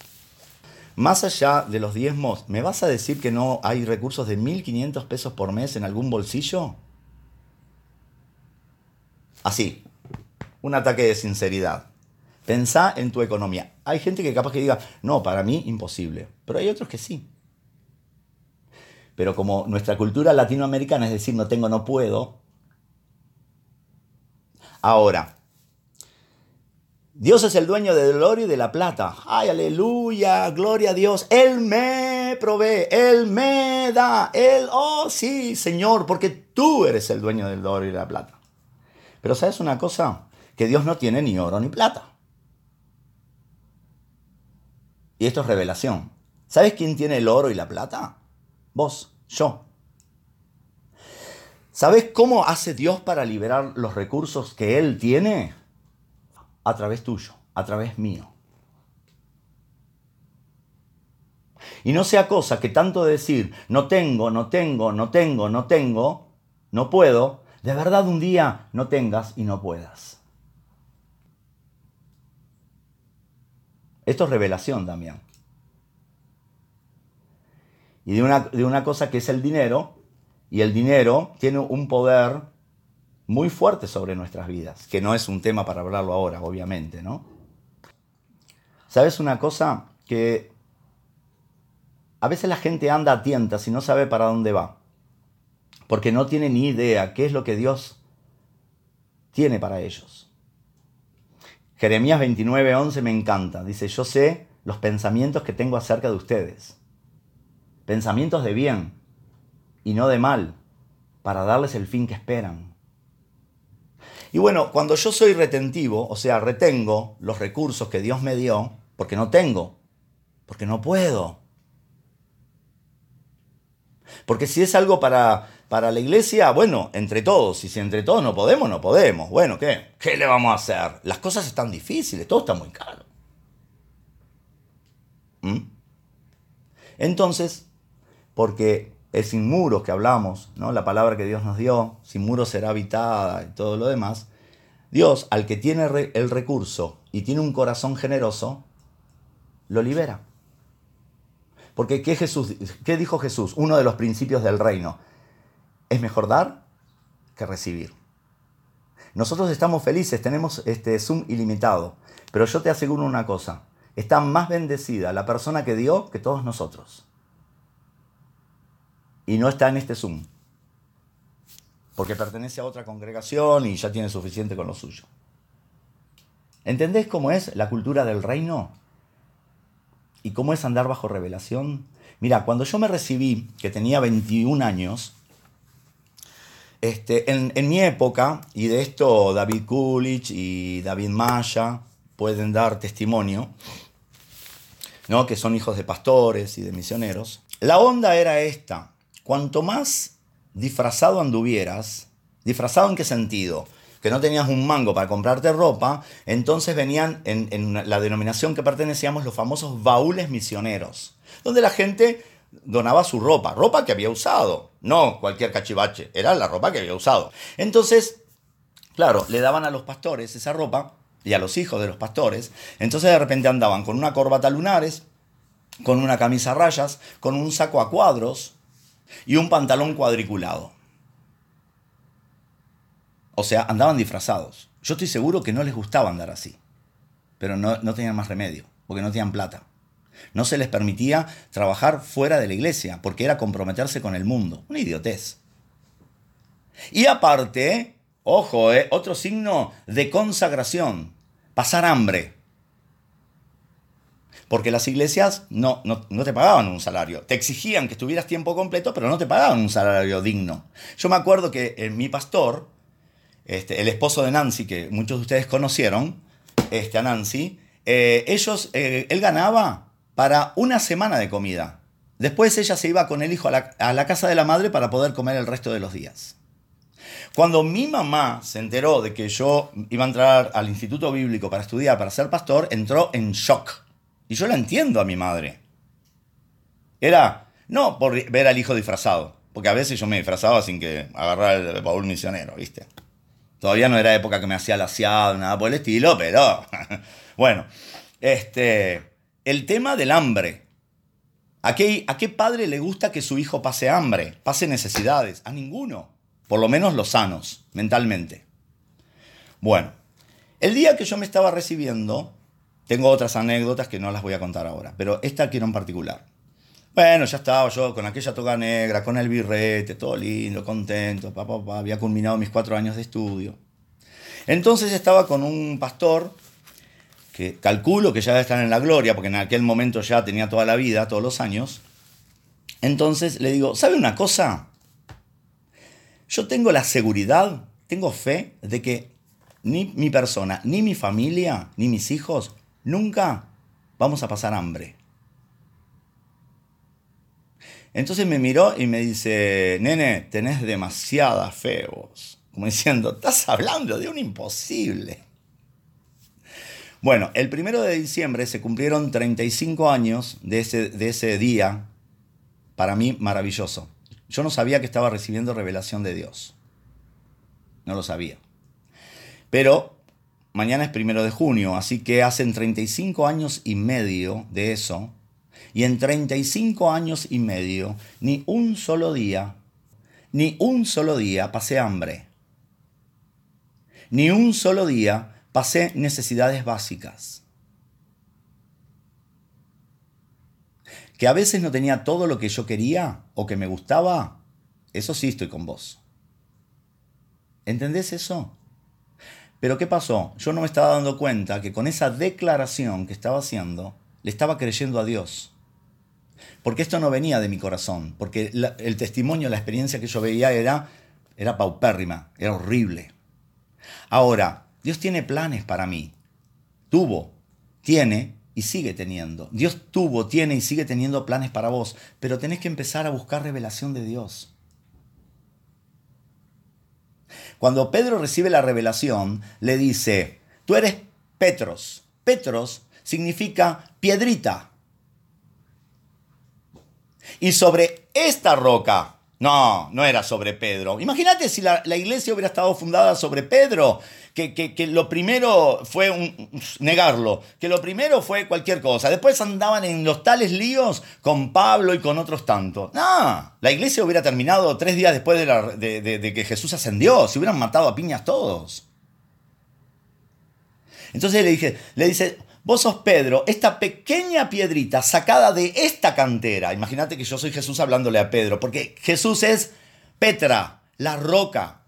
más allá de los diezmos, ¿me vas a decir que no hay recursos de 1.500 pesos por mes en algún bolsillo? Así, un ataque de sinceridad. Pensá en tu economía. Hay gente que capaz que diga, no, para mí imposible, pero hay otros que sí. Pero como nuestra cultura latinoamericana es decir, no tengo, no puedo. Ahora, Dios es el dueño del oro y de la plata. ¡Ay, aleluya! ¡Gloria a Dios! Él me provee, Él me da, Él, oh sí, Señor, porque tú eres el dueño del oro y la plata. Pero ¿sabes una cosa? Que Dios no tiene ni oro ni plata. Y esto es revelación. ¿Sabes quién tiene el oro y la plata? Vos, yo. ¿Sabes cómo hace Dios para liberar los recursos que Él tiene? A través tuyo, a través mío. Y no sea cosa que tanto decir, no tengo, no tengo, no tengo, no tengo, no puedo, de verdad un día no tengas y no puedas. Esto es revelación también. Y de una, de una cosa que es el dinero, y el dinero tiene un poder muy fuerte sobre nuestras vidas, que no es un tema para hablarlo ahora, obviamente, ¿no? ¿Sabes una cosa? Que a veces la gente anda a tientas y no sabe para dónde va, porque no tiene ni idea qué es lo que Dios tiene para ellos. Jeremías 29:11 me encanta, dice, yo sé los pensamientos que tengo acerca de ustedes, pensamientos de bien y no de mal, para darles el fin que esperan. Y bueno, cuando yo soy retentivo, o sea, retengo los recursos que Dios me dio, porque no tengo, porque no puedo. Porque si es algo para, para la iglesia, bueno, entre todos, y si entre todos no podemos, no podemos. Bueno, ¿qué? ¿Qué le vamos a hacer? Las cosas están difíciles, todo está muy caro. ¿Mm? Entonces, porque es sin muros que hablamos, ¿no? la palabra que Dios nos dio, sin muros será habitada y todo lo demás, Dios, al que tiene el recurso y tiene un corazón generoso, lo libera. Porque ¿qué, Jesús, ¿qué dijo Jesús? Uno de los principios del reino. Es mejor dar que recibir. Nosotros estamos felices, tenemos este Zoom ilimitado, pero yo te aseguro una cosa, está más bendecida la persona que dio que todos nosotros y no está en este Zoom. Porque pertenece a otra congregación y ya tiene suficiente con lo suyo. ¿Entendés cómo es la cultura del reino? ¿Y cómo es andar bajo revelación? Mira, cuando yo me recibí, que tenía 21 años, este, en, mi época, y de esto David Kulich y David Maya pueden dar testimonio, ¿no? que son hijos de pastores y de misioneros, la onda era esta. Cuanto más disfrazado anduvieras, disfrazado en qué sentido? Que no tenías un mango para comprarte ropa, entonces venían en, la denominación que pertenecíamos los famosos baúles misioneros, donde la gente donaba su ropa, ropa que había usado, no cualquier cachivache, era la ropa que había usado. Entonces, claro, le daban a los pastores esa ropa y a los hijos de los pastores, entonces de repente andaban con una corbata lunares, con una camisa a rayas, con un saco a cuadros, y un pantalón cuadriculado. O sea, andaban disfrazados. Yo estoy seguro que no les gustaba andar así, pero no, no tenían más remedio, porque no tenían plata. No se les permitía trabajar fuera de la iglesia, porque era comprometerse con el mundo. Una idiotez. Y aparte, ojo, eh, otro signo de consagración, pasar hambre porque las iglesias no, no, te pagaban un salario. Te exigían que estuvieras tiempo completo, pero no te pagaban un salario digno. Yo me acuerdo que eh, mi pastor, este, el esposo de Nancy, que muchos de ustedes conocieron, este, Nancy, eh, ellos, eh, él ganaba para una semana de comida. Después ella se iba con el hijo a la, a la casa de la madre para poder comer el resto de los días. Cuando mi mamá se enteró de que yo iba a entrar al instituto bíblico para estudiar, para ser pastor, entró en shock y yo la entiendo a mi madre. Era, no por ver al hijo disfrazado, porque a veces yo me disfrazaba sin que agarrar el baúl misionero, ¿viste? Todavía no era época que me hacía laseado, nada por el estilo, pero bueno, este, el tema del hambre. ¿A qué, ¿A qué padre le gusta que su hijo pase hambre, pase necesidades? A ninguno, por lo menos los sanos, mentalmente. Bueno, el día que yo me estaba recibiendo, tengo otras anécdotas que no las voy a contar ahora, pero esta quiero en particular. Bueno, ya estaba yo con aquella toga negra, con el birrete, todo lindo, contento, papá, había culminado mis cuatro años de estudio. Entonces estaba con un pastor que calculo que ya debe estar en la gloria, porque en aquel momento ya tenía toda la vida, todos los años, Entonces le digo, ¿sabe una cosa? Yo tengo la seguridad, tengo fe de que ni mi persona, ni mi familia, ni mis hijos, nunca vamos a pasar hambre. Entonces me miró y me dice, nene, tenés demasiada fe vos. Como diciendo, estás hablando de un imposible. Bueno, el primero de diciembre se cumplieron 35 años de ese, de ese día, para mí maravilloso. Yo no sabía que estaba recibiendo revelación de Dios. No lo sabía. Pero mañana es primero de junio, así que hacen 35 años y medio de eso y en 35 años y medio, ni un solo día, ni un solo día pasé hambre. Ni un solo día pasé necesidades básicas. Que a veces no tenía todo lo que yo quería o que me gustaba, eso sí estoy con vos. ¿Entendés eso? Pero ¿qué pasó? Yo no me estaba dando cuenta que con esa declaración que estaba haciendo, le estaba creyendo a Dios. Porque esto no venía de mi corazón, porque el testimonio, la experiencia que yo veía era, era paupérrima, era horrible. Ahora, Dios tiene planes para mí. Tuvo, tiene y sigue teniendo. Dios tuvo, tiene y sigue teniendo planes para vos, pero tenés que empezar a buscar revelación de Dios. Cuando Pedro recibe la revelación, le dice, tú eres Petros. Petros significa piedrita. Y sobre esta roca, no, no era sobre Pedro. Imagínate si la, iglesia hubiera estado fundada sobre Pedro, que, que, lo primero fue negarlo, que lo primero fue cualquier cosa. Después andaban en los tales líos con Pablo y con otros tantos. No, la iglesia hubiera terminado tres días después de, de que Jesús ascendió, se hubieran matado a piñas todos. Entonces le, dije, le dice, Vos sos Pedro, esta pequeña piedrita sacada de esta cantera. Imagínate que yo soy Jesús hablándole a Pedro, porque Jesús es Petra, la roca.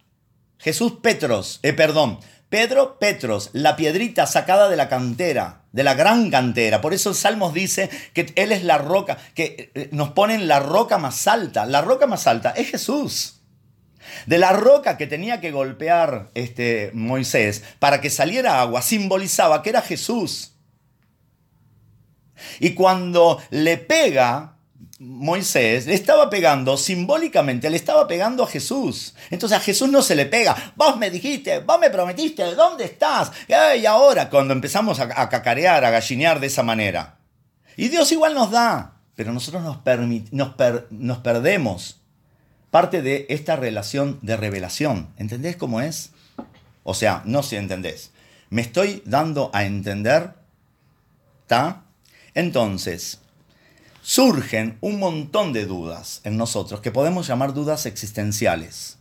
Jesús Petros, eh, perdón, Pedro Petros, la piedrita sacada de la cantera, de la gran cantera. Por eso Salmos dice que Él es la roca, que eh, nos ponen la roca más alta. La roca más alta es Jesús. De la roca que tenía que golpear este Moisés para que saliera agua, simbolizaba que era Jesús. Y cuando le pega Moisés, le estaba pegando simbólicamente, le estaba pegando a Jesús. Entonces a Jesús no se le pega. Vos me dijiste, vos me prometiste, ¿dónde estás? Y ahora cuando empezamos a, cacarear, a gallinear de esa manera. Y Dios igual nos da, pero nosotros nos, perdemos parte de esta relación de revelación. ¿Entendés cómo es? O sea, no sé si entendés. Me estoy dando a entender, ¿está? Entonces, surgen un montón de dudas en nosotros que podemos llamar dudas existenciales.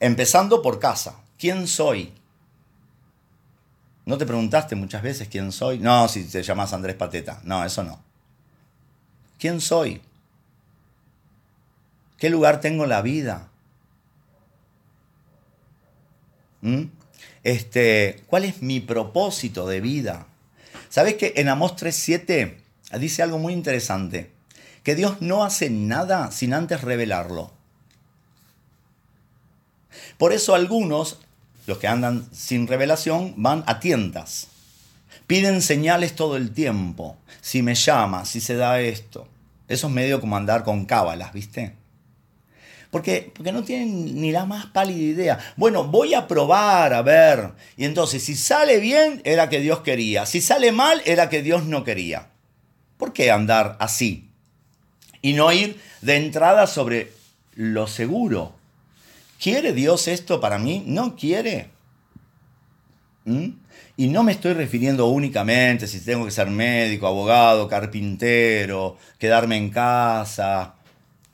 Empezando por casa. ¿Quién soy? ¿No te preguntaste muchas veces quién soy? No, si te llamas Andrés Pateta. No, eso no. ¿Quién soy? ¿Qué lugar tengo en la vida? ¿Mm? Este, ¿Cuál es mi propósito de vida? ¿Sabes que en Amós 3.7 dice algo muy interesante? Que Dios no hace nada sin antes revelarlo. Por eso algunos, los que andan sin revelación, van a tientas. Piden señales todo el tiempo. Si me llama, si se da esto. Eso es medio como andar con cábalas, ¿viste? Porque, porque no tienen ni la más pálida idea. Bueno, voy a probar, a ver. Y entonces, si sale bien, era que Dios quería. Si sale mal, era que Dios no quería. ¿Por qué andar así? Y no ir de entrada sobre lo seguro. ¿Quiere Dios esto para mí? No quiere. ¿Mm? Y no me estoy refiriendo únicamente si tengo que ser médico, abogado, carpintero, quedarme en casa,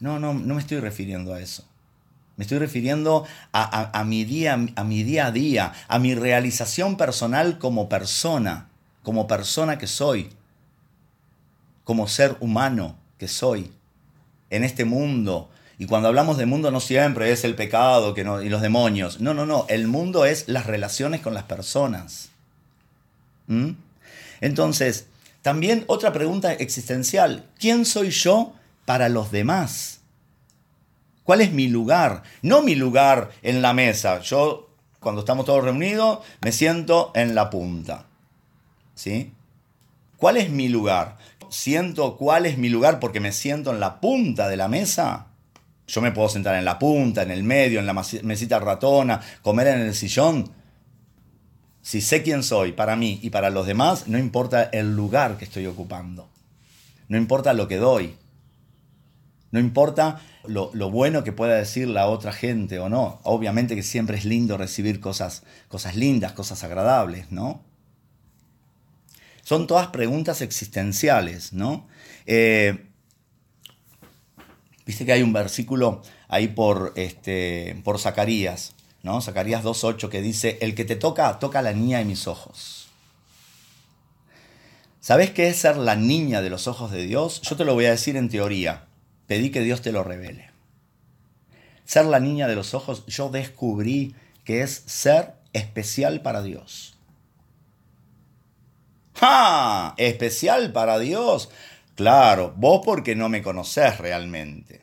no, no, no me estoy refiriendo a eso. Me estoy refiriendo a, mi día, a mi día a día, a mi realización personal como persona, como persona que soy, como ser humano que soy en este mundo. Y cuando hablamos de mundo no siempre es el pecado que no, y los demonios. No, no, no. El mundo es las relaciones con las personas. ¿Mm? Entonces, también otra pregunta existencial. ¿Quién soy yo para los demás. ¿Cuál es mi lugar? No mi lugar en la mesa. Yo, cuando estamos todos reunidos, me siento en la punta. ¿Sí? ¿Cuál es mi lugar? ¿Siento cuál es mi lugar porque me siento en la punta de la mesa? Yo me puedo sentar en la punta, en el medio, en la mesita ratona, comer en el sillón. Si sé quién soy para mí y para los demás, no importa el lugar que estoy ocupando. No importa lo que doy. No importa lo, bueno que pueda decir la otra gente o no. Obviamente que siempre es lindo recibir cosas, cosas lindas, cosas agradables, ¿no? Son todas preguntas existenciales, ¿no? Eh, Viste que hay un versículo ahí por, este, por Zacarías, ¿no? Zacarías 2.8 que dice, el que te toca, toca a la niña de mis ojos. ¿Sabes qué es ser la niña de los ojos de Dios? Yo te lo voy a decir en teoría. Pedí que Dios te lo revele. Ser la niña de los ojos, yo descubrí que es ser especial para Dios. ¡Ja! Especial para Dios. Claro, vos porque no me conocés realmente.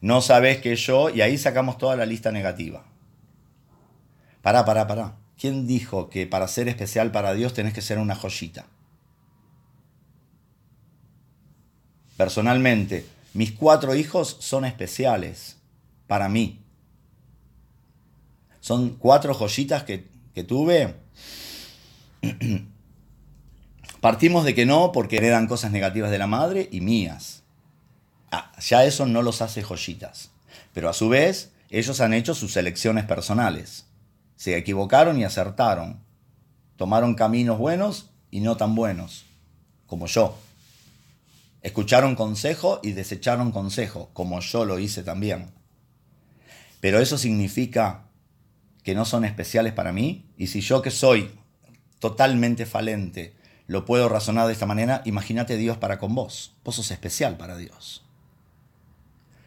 No sabés que yo, y ahí sacamos toda la lista negativa. Pará, pará, pará. ¿Quién dijo que para ser especial para Dios tenés que ser una joyita? Personalmente, mis cuatro hijos son especiales para mí. Son cuatro joyitas que, que tuve Partimos de que no porque heredan cosas negativas de la madre y mías. Ah, ya eso no los hace joyitas. Pero a su vez, ellos han hecho sus elecciones personales. Se equivocaron y acertaron. Tomaron caminos buenos y no tan buenos, como yo. Escucharon consejo y desecharon consejo, como yo lo hice también. Pero eso significa que no son especiales para mí. Y si yo que soy totalmente falente, lo puedo razonar de esta manera, imagínate Dios para con vos. Vos sos especial para Dios.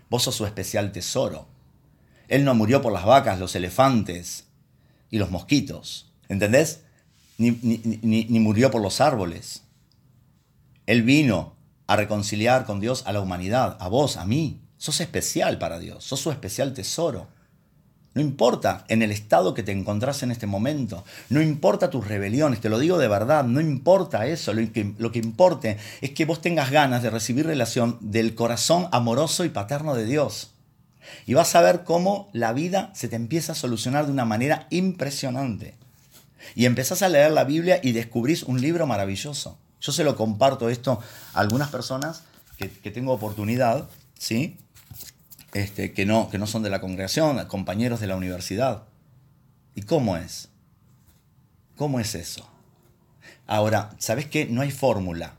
Vos sos su especial tesoro. Él no murió por las vacas, los elefantes y los mosquitos. ¿Entendés? Ni, ni, murió por los árboles. Él vino a reconciliar con Dios a la humanidad, a vos, a mí. Sos especial para Dios, sos su especial tesoro. No importa en el estado que te encontrás en este momento. No importa tus rebeliones, te lo digo de verdad, no importa eso. Lo que, lo que importe es que vos tengas ganas de recibir relación del corazón amoroso y paterno de Dios. Y vas a ver cómo la vida se te empieza a solucionar de una manera impresionante. Y empezás a leer la Biblia y descubrís un libro maravilloso. Yo se lo comparto esto a algunas personas que, tengo oportunidad, ¿sí? Este, que, no, que no son de la congregación, compañeros de la universidad. ¿Y cómo es? ¿Cómo es eso? Ahora, ¿sabes qué? No hay fórmula,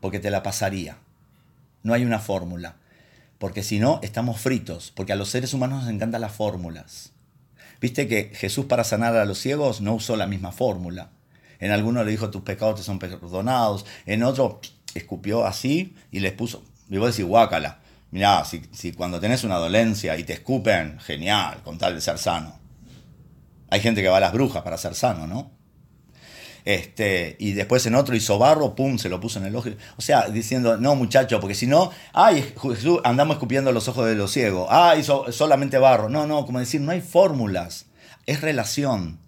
porque te la pasaría. No hay una fórmula, porque si no, estamos fritos, porque a los seres humanos nos encantan las fórmulas. Viste que Jesús para sanar a los ciegos no usó la misma fórmula. En alguno le dijo tus pecados te son perdonados, en otro escupió así y les puso, y vos decís, guácala, Mirá, si, cuando tenés una dolencia y te escupen, genial, con tal de ser sano. Hay gente que va a las brujas para ser sano, ¿no? Este, y después en otro hizo barro, pum, se lo puso en el ojo. O sea, diciendo, no muchacho, porque si no, ay, Jesús, andamos escupiendo los ojos de los ciegos. Ay, solamente barro. No, no, como decir, no hay fórmulas. Es relación.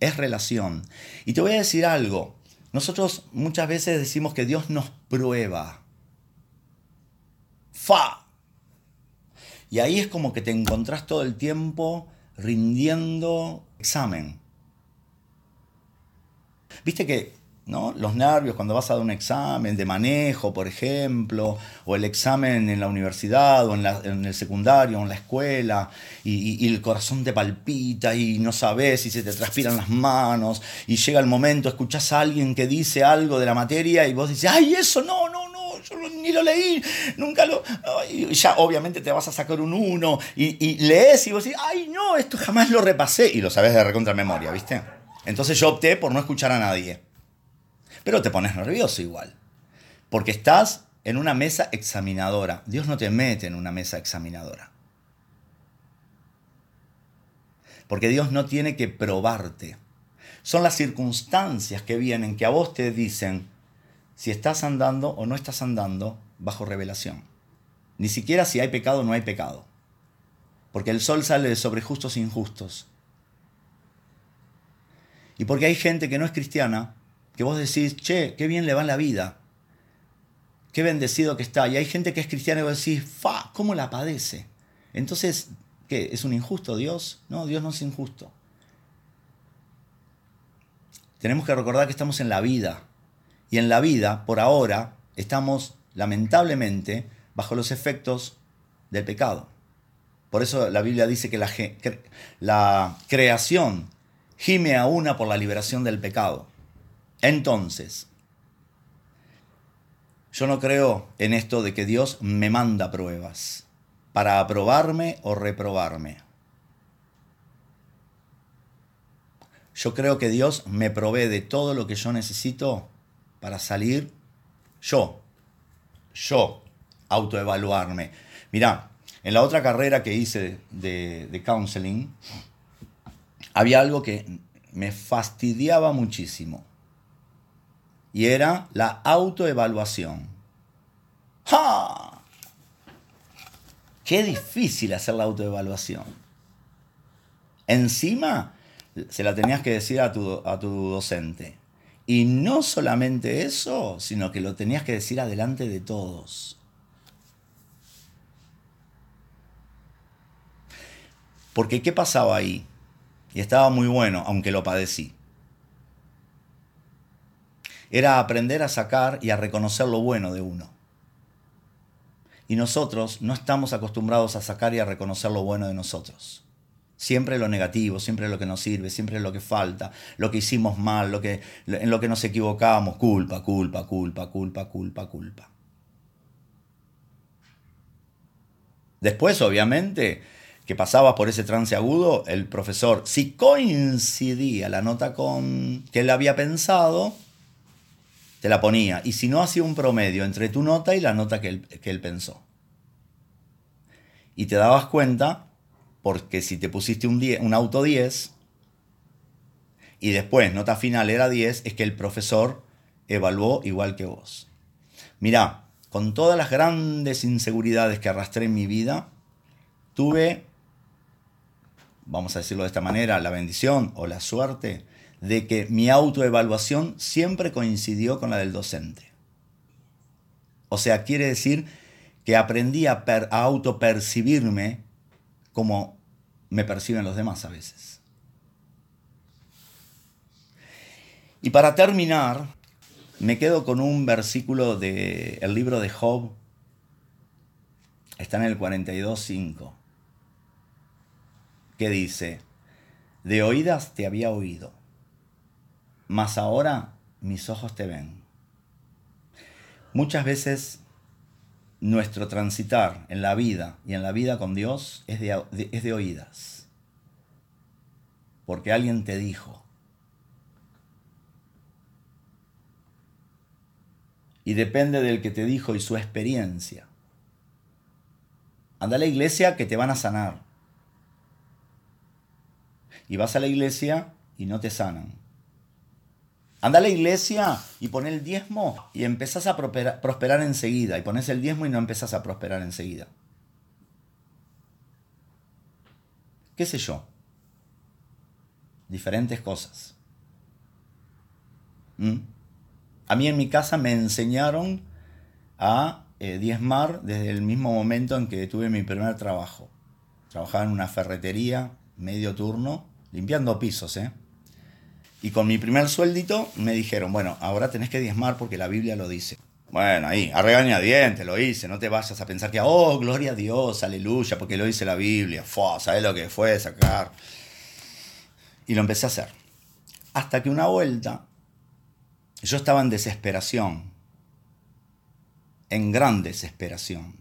Es relación. Y te voy a decir algo. Nosotros muchas veces decimos que Dios nos prueba. ¡Fa! Y ahí es como que te encontrás todo el tiempo rindiendo examen. Viste que ¿no? los nervios cuando vas a dar un examen de manejo, por ejemplo, o el examen en la universidad, o en, el secundario, o en la escuela, y, y, el corazón te palpita y no sabes si se te transpiran las manos, y llega el momento, escuchás a alguien que dice algo de la materia y vos dices, ay, eso no, no, yo ni lo leí, nunca lo... Y ya obviamente te vas a sacar un 1 y, lees y vos decís, ay no, esto jamás lo repasé y lo sabes de recontra memoria, ¿viste? Entonces yo opté por no escuchar a nadie. Pero te pones nervioso igual, porque estás en una mesa examinadora. Dios no te mete en una mesa examinadora. Porque Dios no tiene que probarte. Son las circunstancias que vienen que a vos te dicen, si estás andando o no estás andando bajo revelación. Ni siquiera si hay pecado o no hay pecado. Porque el sol sale sobre justos e injustos. Y porque hay gente que no es cristiana, que vos decís, che, qué bien le va la vida. Qué bendecido que está. Y hay gente que es cristiana y vos decís, fa, ¿cómo la padece? Entonces, ¿qué? ¿Es un injusto Dios? No, Dios no es injusto. Tenemos que recordar que estamos en la vida. Y en la vida, por ahora, estamos lamentablemente bajo los efectos del pecado. Por eso la Biblia dice que la, la creación gime a una por la liberación del pecado. Entonces, yo no creo en esto de que Dios me manda pruebas para aprobarme o reprobarme. Yo creo que Dios me provee de todo lo que yo necesito para salir yo, yo, autoevaluarme. Mirá, en la otra carrera que hice de, de counseling, había algo que me fastidiaba muchísimo. Y era la autoevaluación. ¡Ja! Qué difícil hacer la autoevaluación. Encima, se la tenías que decir a tu, a tu docente. Y no solamente eso, sino que lo tenías que decir adelante de todos. Porque ¿qué pasaba ahí? Y estaba muy bueno, aunque lo padecí. Era aprender a sacar y a reconocer lo bueno de uno. Y nosotros no estamos acostumbrados a sacar y a reconocer lo bueno de nosotros. Siempre lo negativo, siempre lo que nos sirve, siempre lo que falta, lo que hicimos mal, lo que, en lo que nos equivocamos. Culpa, culpa, culpa, culpa, culpa, culpa. Después, obviamente, que pasaba por ese trance agudo, el profesor, si coincidía la nota con que él había pensado, te la ponía. Y si no, hacía un promedio entre tu nota y la nota que él, que él pensó. Y te dabas cuenta porque si te pusiste un, un auto 10 y después nota final era 10, es que el profesor evaluó igual que vos. Mirá, con todas las grandes inseguridades que arrastré en mi vida, tuve, vamos a decirlo de esta manera, la bendición o la suerte de que mi autoevaluación siempre coincidió con la del docente. O sea, quiere decir que aprendí a, autopercibirme como me perciben los demás a veces. Y para terminar, me quedo con un versículo del libro de Job. Está en el 42.5. Que dice, de oídas te había oído, mas ahora mis ojos te ven. Muchas veces nuestro transitar en la vida y en la vida con Dios es de, es de oídas. Porque alguien te dijo. Y depende del que te dijo y su experiencia. Anda a la iglesia que te van a sanar. Y vas a la iglesia y no te sanan. Anda a la iglesia y pon el diezmo y empezás a prosperar, enseguida. Y pones el diezmo y no empezás a prosperar enseguida. ¿Qué sé yo? Diferentes cosas. ¿Mm? A mí en mi casa me enseñaron a eh, diezmar desde el mismo momento en que tuve mi primer trabajo. Trabajaba en una ferretería, medio turno, limpiando pisos, ¿eh? Y con mi primer sueldito me dijeron, bueno, ahora tenés que diezmar porque la Biblia lo dice. Bueno, ahí, a regañadientes lo hice, no te vayas a pensar que, oh, gloria a Dios, aleluya, porque lo dice la Biblia. Fua, ¿sabes lo que fue sacar? Y lo empecé a hacer. Hasta que una vuelta, yo estaba en desesperación, en gran desesperación,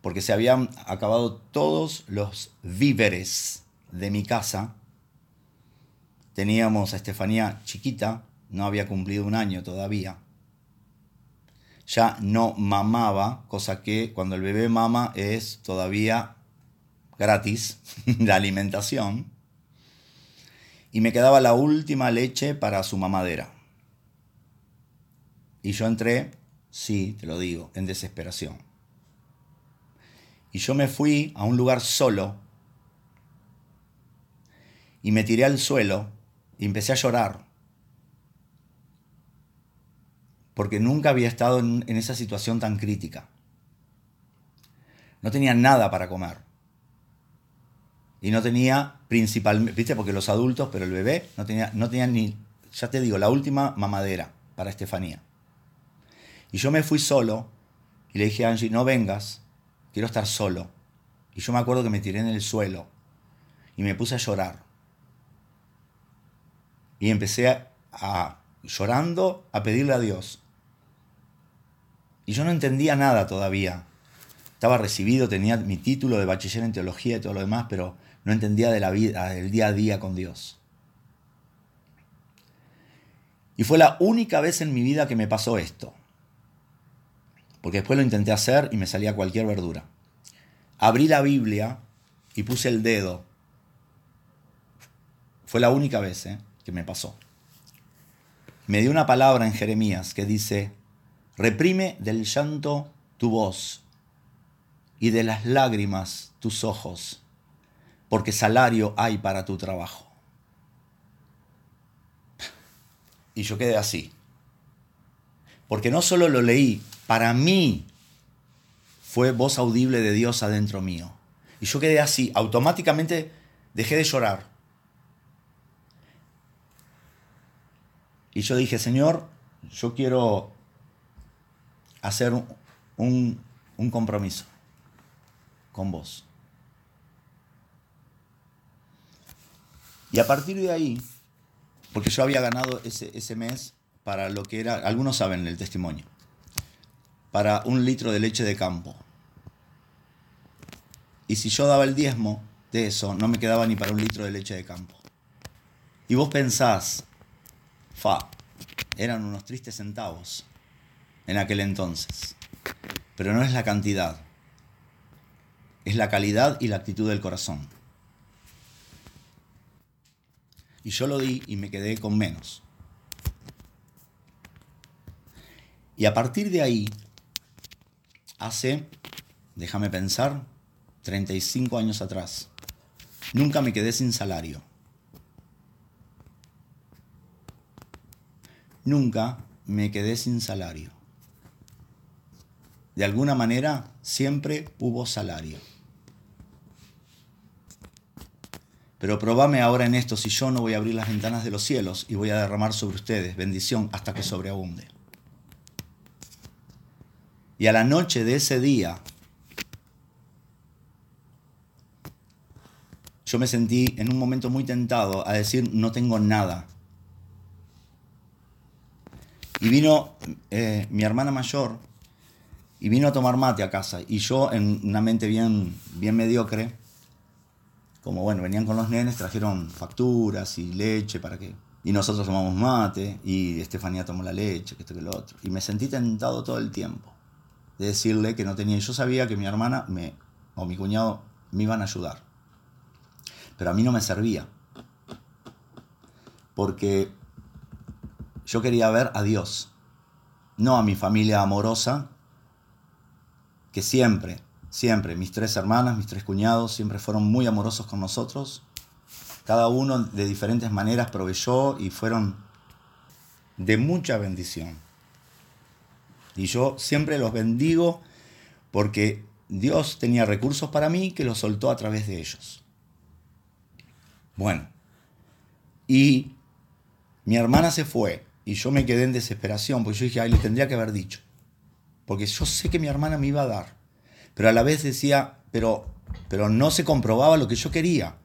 porque se habían acabado todos los víveres de mi casa Teníamos a Estefanía chiquita, no había cumplido un año todavía. Ya no mamaba, cosa que cuando el bebé mama es todavía gratis la alimentación. Y me quedaba la última leche para su mamadera. Y yo entré sí, te lo digo, en desesperación. Y yo me fui a un lugar solo y me tiré al suelo y empecé a llorar. Porque nunca había estado en, esa situación tan crítica. No tenía nada para comer. Y no tenía principalmente, viste, porque los adultos, pero el bebé no tenía, no tenía ni, ya te digo, la última mamadera para Estefanía. Y yo me fui solo y le dije a Angie, no vengas, quiero estar solo. Y yo me acuerdo que me tiré en el suelo y me puse a llorar. Y empecé a, llorando a pedirle a Dios. Y yo no entendía nada todavía. Estaba recibido, tenía mi título de bachiller en teología y todo lo demás, pero no entendía de la vida, del día a día con Dios. Y fue la única vez en mi vida que me pasó esto porque después lo intenté hacer y me salía cualquier verdura. Abrí la Biblia y puse el dedo. Fue la única vez ¿eh? Me pasó. Me dio una palabra en Jeremías que dice, reprime del llanto tu voz y de las lágrimas tus ojos, porque salario hay para tu trabajo. Y yo quedé así. Porque no solo lo leí, para mí fue voz audible de Dios adentro mío. Y yo quedé así, automáticamente dejé de llorar. Y yo dije, Señor, yo quiero hacer un, compromiso con vos. Y a partir de ahí, porque yo había ganado ese, ese mes para lo que era, algunos saben el testimonio, para un litro de leche de campo. Y si yo daba el diezmo de eso, no me quedaba ni para un litro de leche de campo. Y vos pensás, fa, eran unos tristes centavos en aquel entonces. Pero no es la cantidad, es la calidad y la actitud del corazón. Y yo lo di y me quedé con menos. Y a partir de ahí hace, déjame pensar, 35 años atrás. Nunca me quedé sin salario. Nunca me quedé sin salario. De alguna manera siempre hubo salario. Pero probame ahora en esto si yo no voy a abrir las ventanas de los cielos y voy a derramar sobre ustedes bendición hasta que sobreabunde. Y a la noche de ese día, yo me sentí en un momento muy tentado a decir, no tengo nada. Y vino eh, mi hermana mayor y vino a tomar mate a casa. Y yo, en una mente bien, bien mediocre, como bueno, venían con los nenes, trajeron facturas y leche para que. Y nosotros tomamos mate y Estefanía tomó la leche, que esto que lo otro. Y me sentí tentado todo el tiempo de decirle que no tenía. Yo sabía que mi hermana me, o mi cuñado me iban a ayudar. Pero a mí no me servía. Porque yo quería ver a Dios, no a mi familia amorosa, que siempre, siempre, mis tres hermanas, mis tres cuñados, siempre fueron muy amorosos con nosotros. Cada uno de diferentes maneras proveyó y fueron de mucha bendición. Y yo siempre los bendigo porque Dios tenía recursos para mí que los soltó a través de ellos. Bueno, y mi hermana se fue y yo me quedé en desesperación porque yo dije, ay, le tendría que haber dicho. Porque yo sé que mi hermana me iba a dar. Pero a la vez decía, pero, pero no se comprobaba lo que yo quería.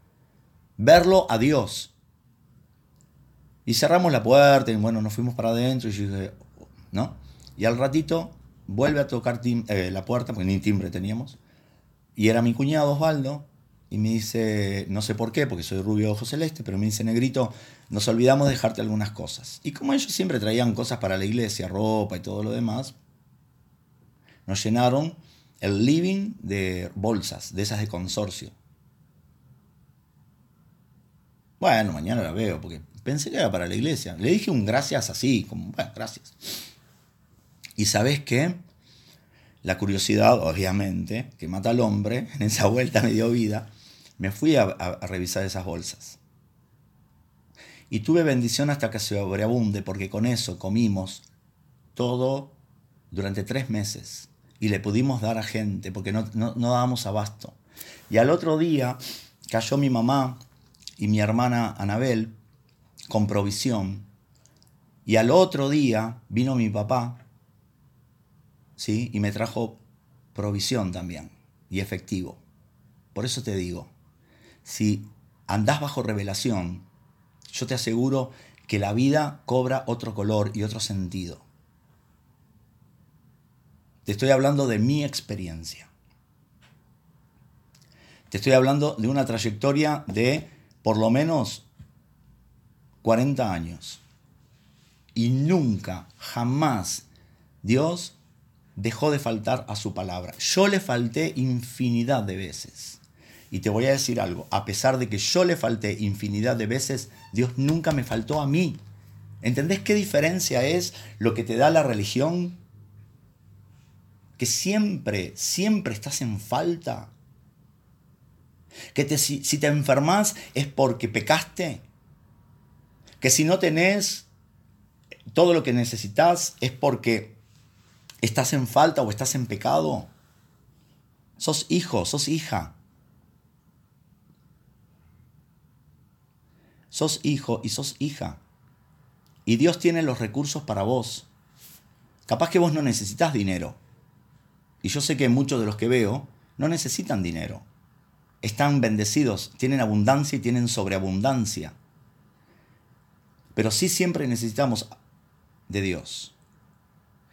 Verlo a Dios. Y cerramos la puerta y bueno, nos fuimos para adentro y yo dije, ¿no? Y al ratito vuelve a tocar eh, la puerta, porque ni timbre teníamos, y era mi cuñado Osvaldo, y me dice, no sé por qué, porque soy rubio ojo celeste, pero me dice, negrito, nos olvidamos de dejarte algunas cosas. Y como ellos siempre traían cosas para la iglesia, ropa y todo lo demás, nos llenaron el living de bolsas, de esas de consorcio. Bueno, mañana la veo, porque pensé que era para la iglesia. Le dije un gracias así, como, bueno, gracias. Y sabes qué? La curiosidad, obviamente, que mata al hombre, en esa vuelta me dio vida, me fui a, revisar esas bolsas. Y tuve bendición hasta que se sobreabunde, porque con eso comimos todo durante tres meses y le pudimos dar a gente, porque no, no, no dábamos abasto. Y al otro día cayó mi mamá y mi hermana Anabel con provisión. Y al otro día vino mi papá, ¿sí? Y me trajo provisión también y efectivo. Por eso te digo, si andás bajo revelación, yo te aseguro que la vida cobra otro color y otro sentido. Te estoy hablando de mi experiencia. Te estoy hablando de una trayectoria de por lo menos 40 años. Y nunca, jamás Dios dejó de faltar a su palabra. Yo le falté infinidad de veces. Y te voy a decir algo, a pesar de que yo le falté infinidad de veces, Dios nunca me faltó a mí. ¿Entendés qué diferencia es lo que te da la religión que siempre, siempre estás en falta. Que si, si te enfermas es porque pecaste. Que si no tenés todo lo que necesitas es porque estás en falta o estás en pecado. Sos hijo, sos hija. Sos hijo y sos hija. Y Dios tiene los recursos para vos. Capaz que vos no necesitas dinero. Y yo sé que muchos de los que veo no necesitan dinero. Están bendecidos, tienen abundancia y tienen sobreabundancia. Pero sí siempre necesitamos de Dios.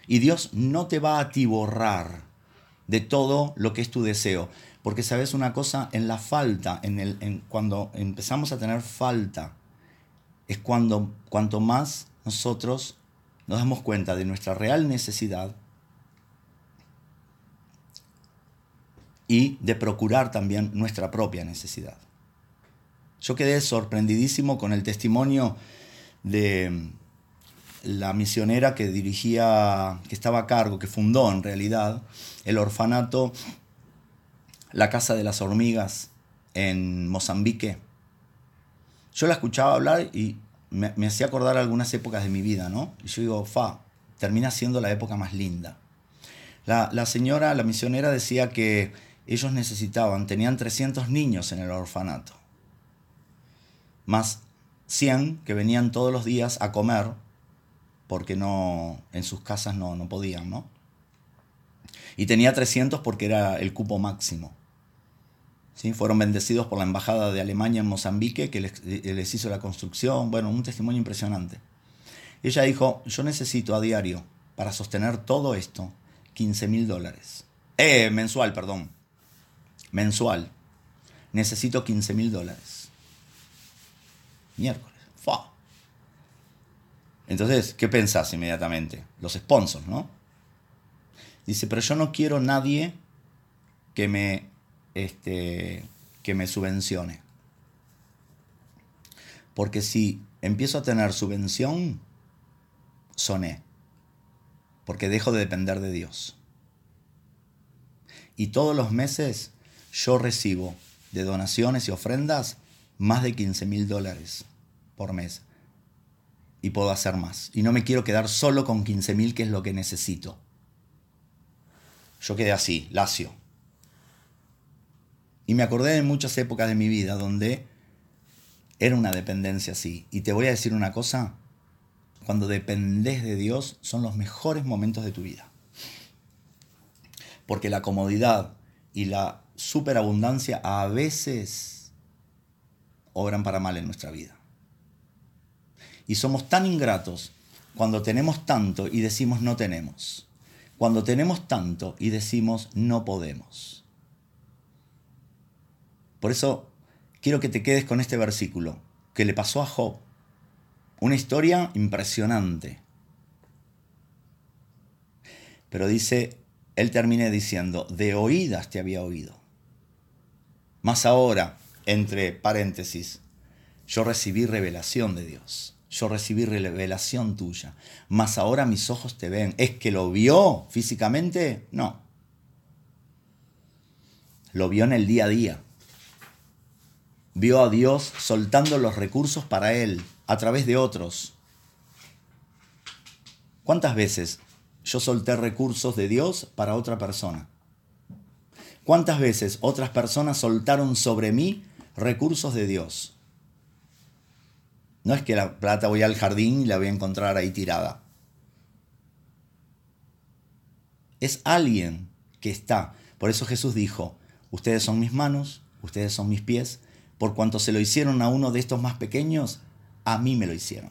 Y Dios no te va a atiborrar de todo lo que es tu deseo. Porque sabes una cosa, en la falta, en el, cuando empezamos a tener falta, es cuando cuanto más nosotros nos damos cuenta de nuestra real necesidad y de procurar también nuestra propia necesidad. Yo quedé sorprendidísimo con el testimonio de la misionera que dirigía, que estaba a cargo, que fundó en realidad el orfanato La Casa de las Hormigas en Mozambique. Yo la escuchaba hablar y me, me hacía acordar algunas épocas de mi vida, ¿no? Y yo digo, fa, termina siendo la época más linda. La, la señora, la misionera decía que ellos necesitaban, tenían 300 niños en el orfanato, más 100 que venían todos los días a comer, porque no, en sus casas no, no podían, ¿no? Y tenía 300 porque era el cupo máximo. Fueron bendecidos por la Embajada de Alemania en Mozambique, que les, les hizo la construcción. Bueno, un testimonio impresionante. Ella dijo, yo necesito a diario, para sostener todo esto, 15 mil dólares. Eh, mensual, perdón mensual. Necesito 15 mil dólares. Miércoles. Fa. Entonces, ¿qué pensás inmediatamente? Los sponsors, ¿no? Dice, pero yo no quiero nadie que me, este, que me subvencione. Porque si empiezo a tener subvención, soné. Porque dejo de depender de Dios. Y todos los meses yo recibo de donaciones y ofrendas más de 15 mil dólares por mes. Y puedo hacer más. Y no me quiero quedar solo con 15 mil, que es lo que necesito. Yo quedé así, lacio. Y me acordé de muchas épocas de mi vida donde era una dependencia así. Y te voy a decir una cosa, cuando dependes de Dios son los mejores momentos de tu vida. Porque la comodidad y la superabundancia a veces obran para mal en nuestra vida. Y somos tan ingratos cuando tenemos tanto y decimos no tenemos. Cuando tenemos tanto y decimos no podemos. Por eso quiero que te quedes con este versículo que le pasó a Job. Una historia impresionante. Pero dice, él termina diciendo, de oídas te había oído más ahora, entre paréntesis, yo recibí revelación de Dios. yo recibí revelación tuya, mas ahora mis ojos te ven. ¿Es que lo vio físicamente? No. Lo vio en el día a día. Vio a Dios soltando los recursos para él a través de otros. ¿Cuántas veces yo solté recursos de Dios para otra persona? ¿Cuántas veces otras personas soltaron sobre mí recursos de Dios? No es que la plata voy al jardín y la voy a encontrar ahí tirada. Es alguien que está. Por eso Jesús dijo, ustedes son mis manos, ustedes son mis pies, por cuanto se lo hicieron a uno de estos más pequeños, a mí me lo hicieron.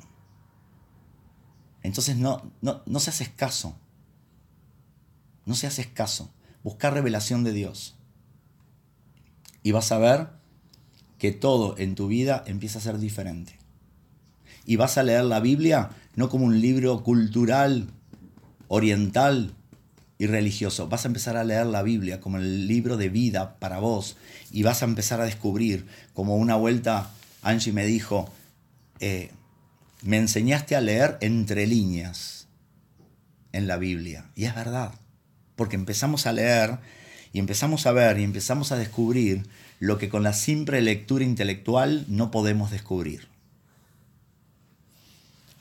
Entonces no, no, no se hace caso. No se hace caso. Buscar revelación de Dios. Y vas a ver que todo en tu vida empieza a ser diferente y vas a leer la Biblia no como un libro cultural, oriental y religioso. Vas a empezar a leer la Biblia como el libro de vida para vos y vas a empezar a descubrir, como una vuelta Angie me dijo, eh, me enseñaste a leer entre líneas en la Biblia. Y es verdad, porque empezamos a leer y empezamos a ver y empezamos a descubrir lo que con la simple lectura intelectual no podemos descubrir.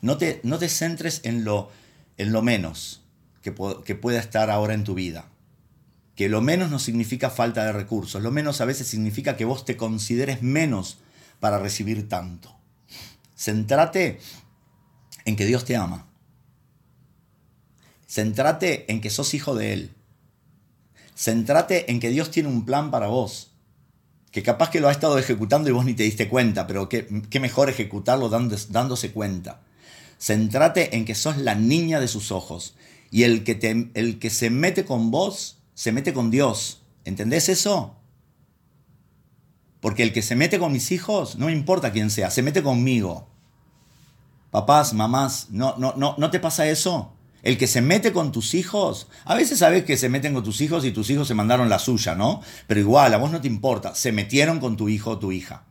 No te, no te centres en lo, en lo menos que, pueda estar ahora en tu vida. Que lo menos no significa falta de recursos, lo menos a veces significa que vos te consideres menos para recibir tanto. Centrate en que Dios te ama. Centrate en que sos hijo de Él. Centrate en que Dios tiene un plan para vos. Que capaz que lo ha estado ejecutando y vos ni te diste cuenta, pero qué, mejor ejecutarlo dándose cuenta. Centrate en que sos la niña de sus ojos. Y el que, te, el que se mete con vos, se mete con Dios. ¿Entendés eso? Porque el que se mete con mis hijos, no me importa quién sea, se mete conmigo. Papás, mamás, no, no, no, ¿no te pasa eso? El que se mete con tus hijos, a veces sabes que se meten con tus hijos y tus hijos se mandaron la suya, ¿no? Pero igual, a vos no te importa, se metieron con tu hijo o tu hija.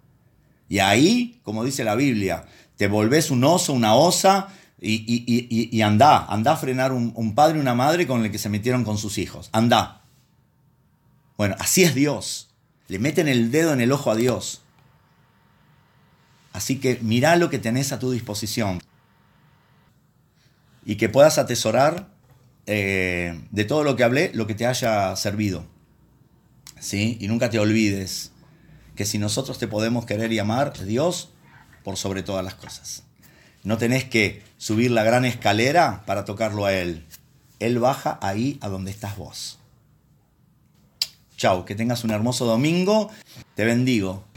Y ahí, como dice la Biblia, te volvés un oso, una osa y, anda, anda a frenar un, padre y una madre con el que se metieron con sus hijos. Anda. Bueno, así es Dios. Le meten el dedo en el ojo a Dios. Así que mira lo que tenés a tu disposición. Y que puedas atesorar eh, de todo lo que hablé, lo que te haya servido. ¿Sí? Y nunca te olvides que si nosotros te podemos querer y amar, Dios por sobre todas las cosas. No tenés que subir la gran escalera para tocarlo a Él. Él baja ahí a donde estás vos. Chao, que tengas un hermoso domingo. Te bendigo.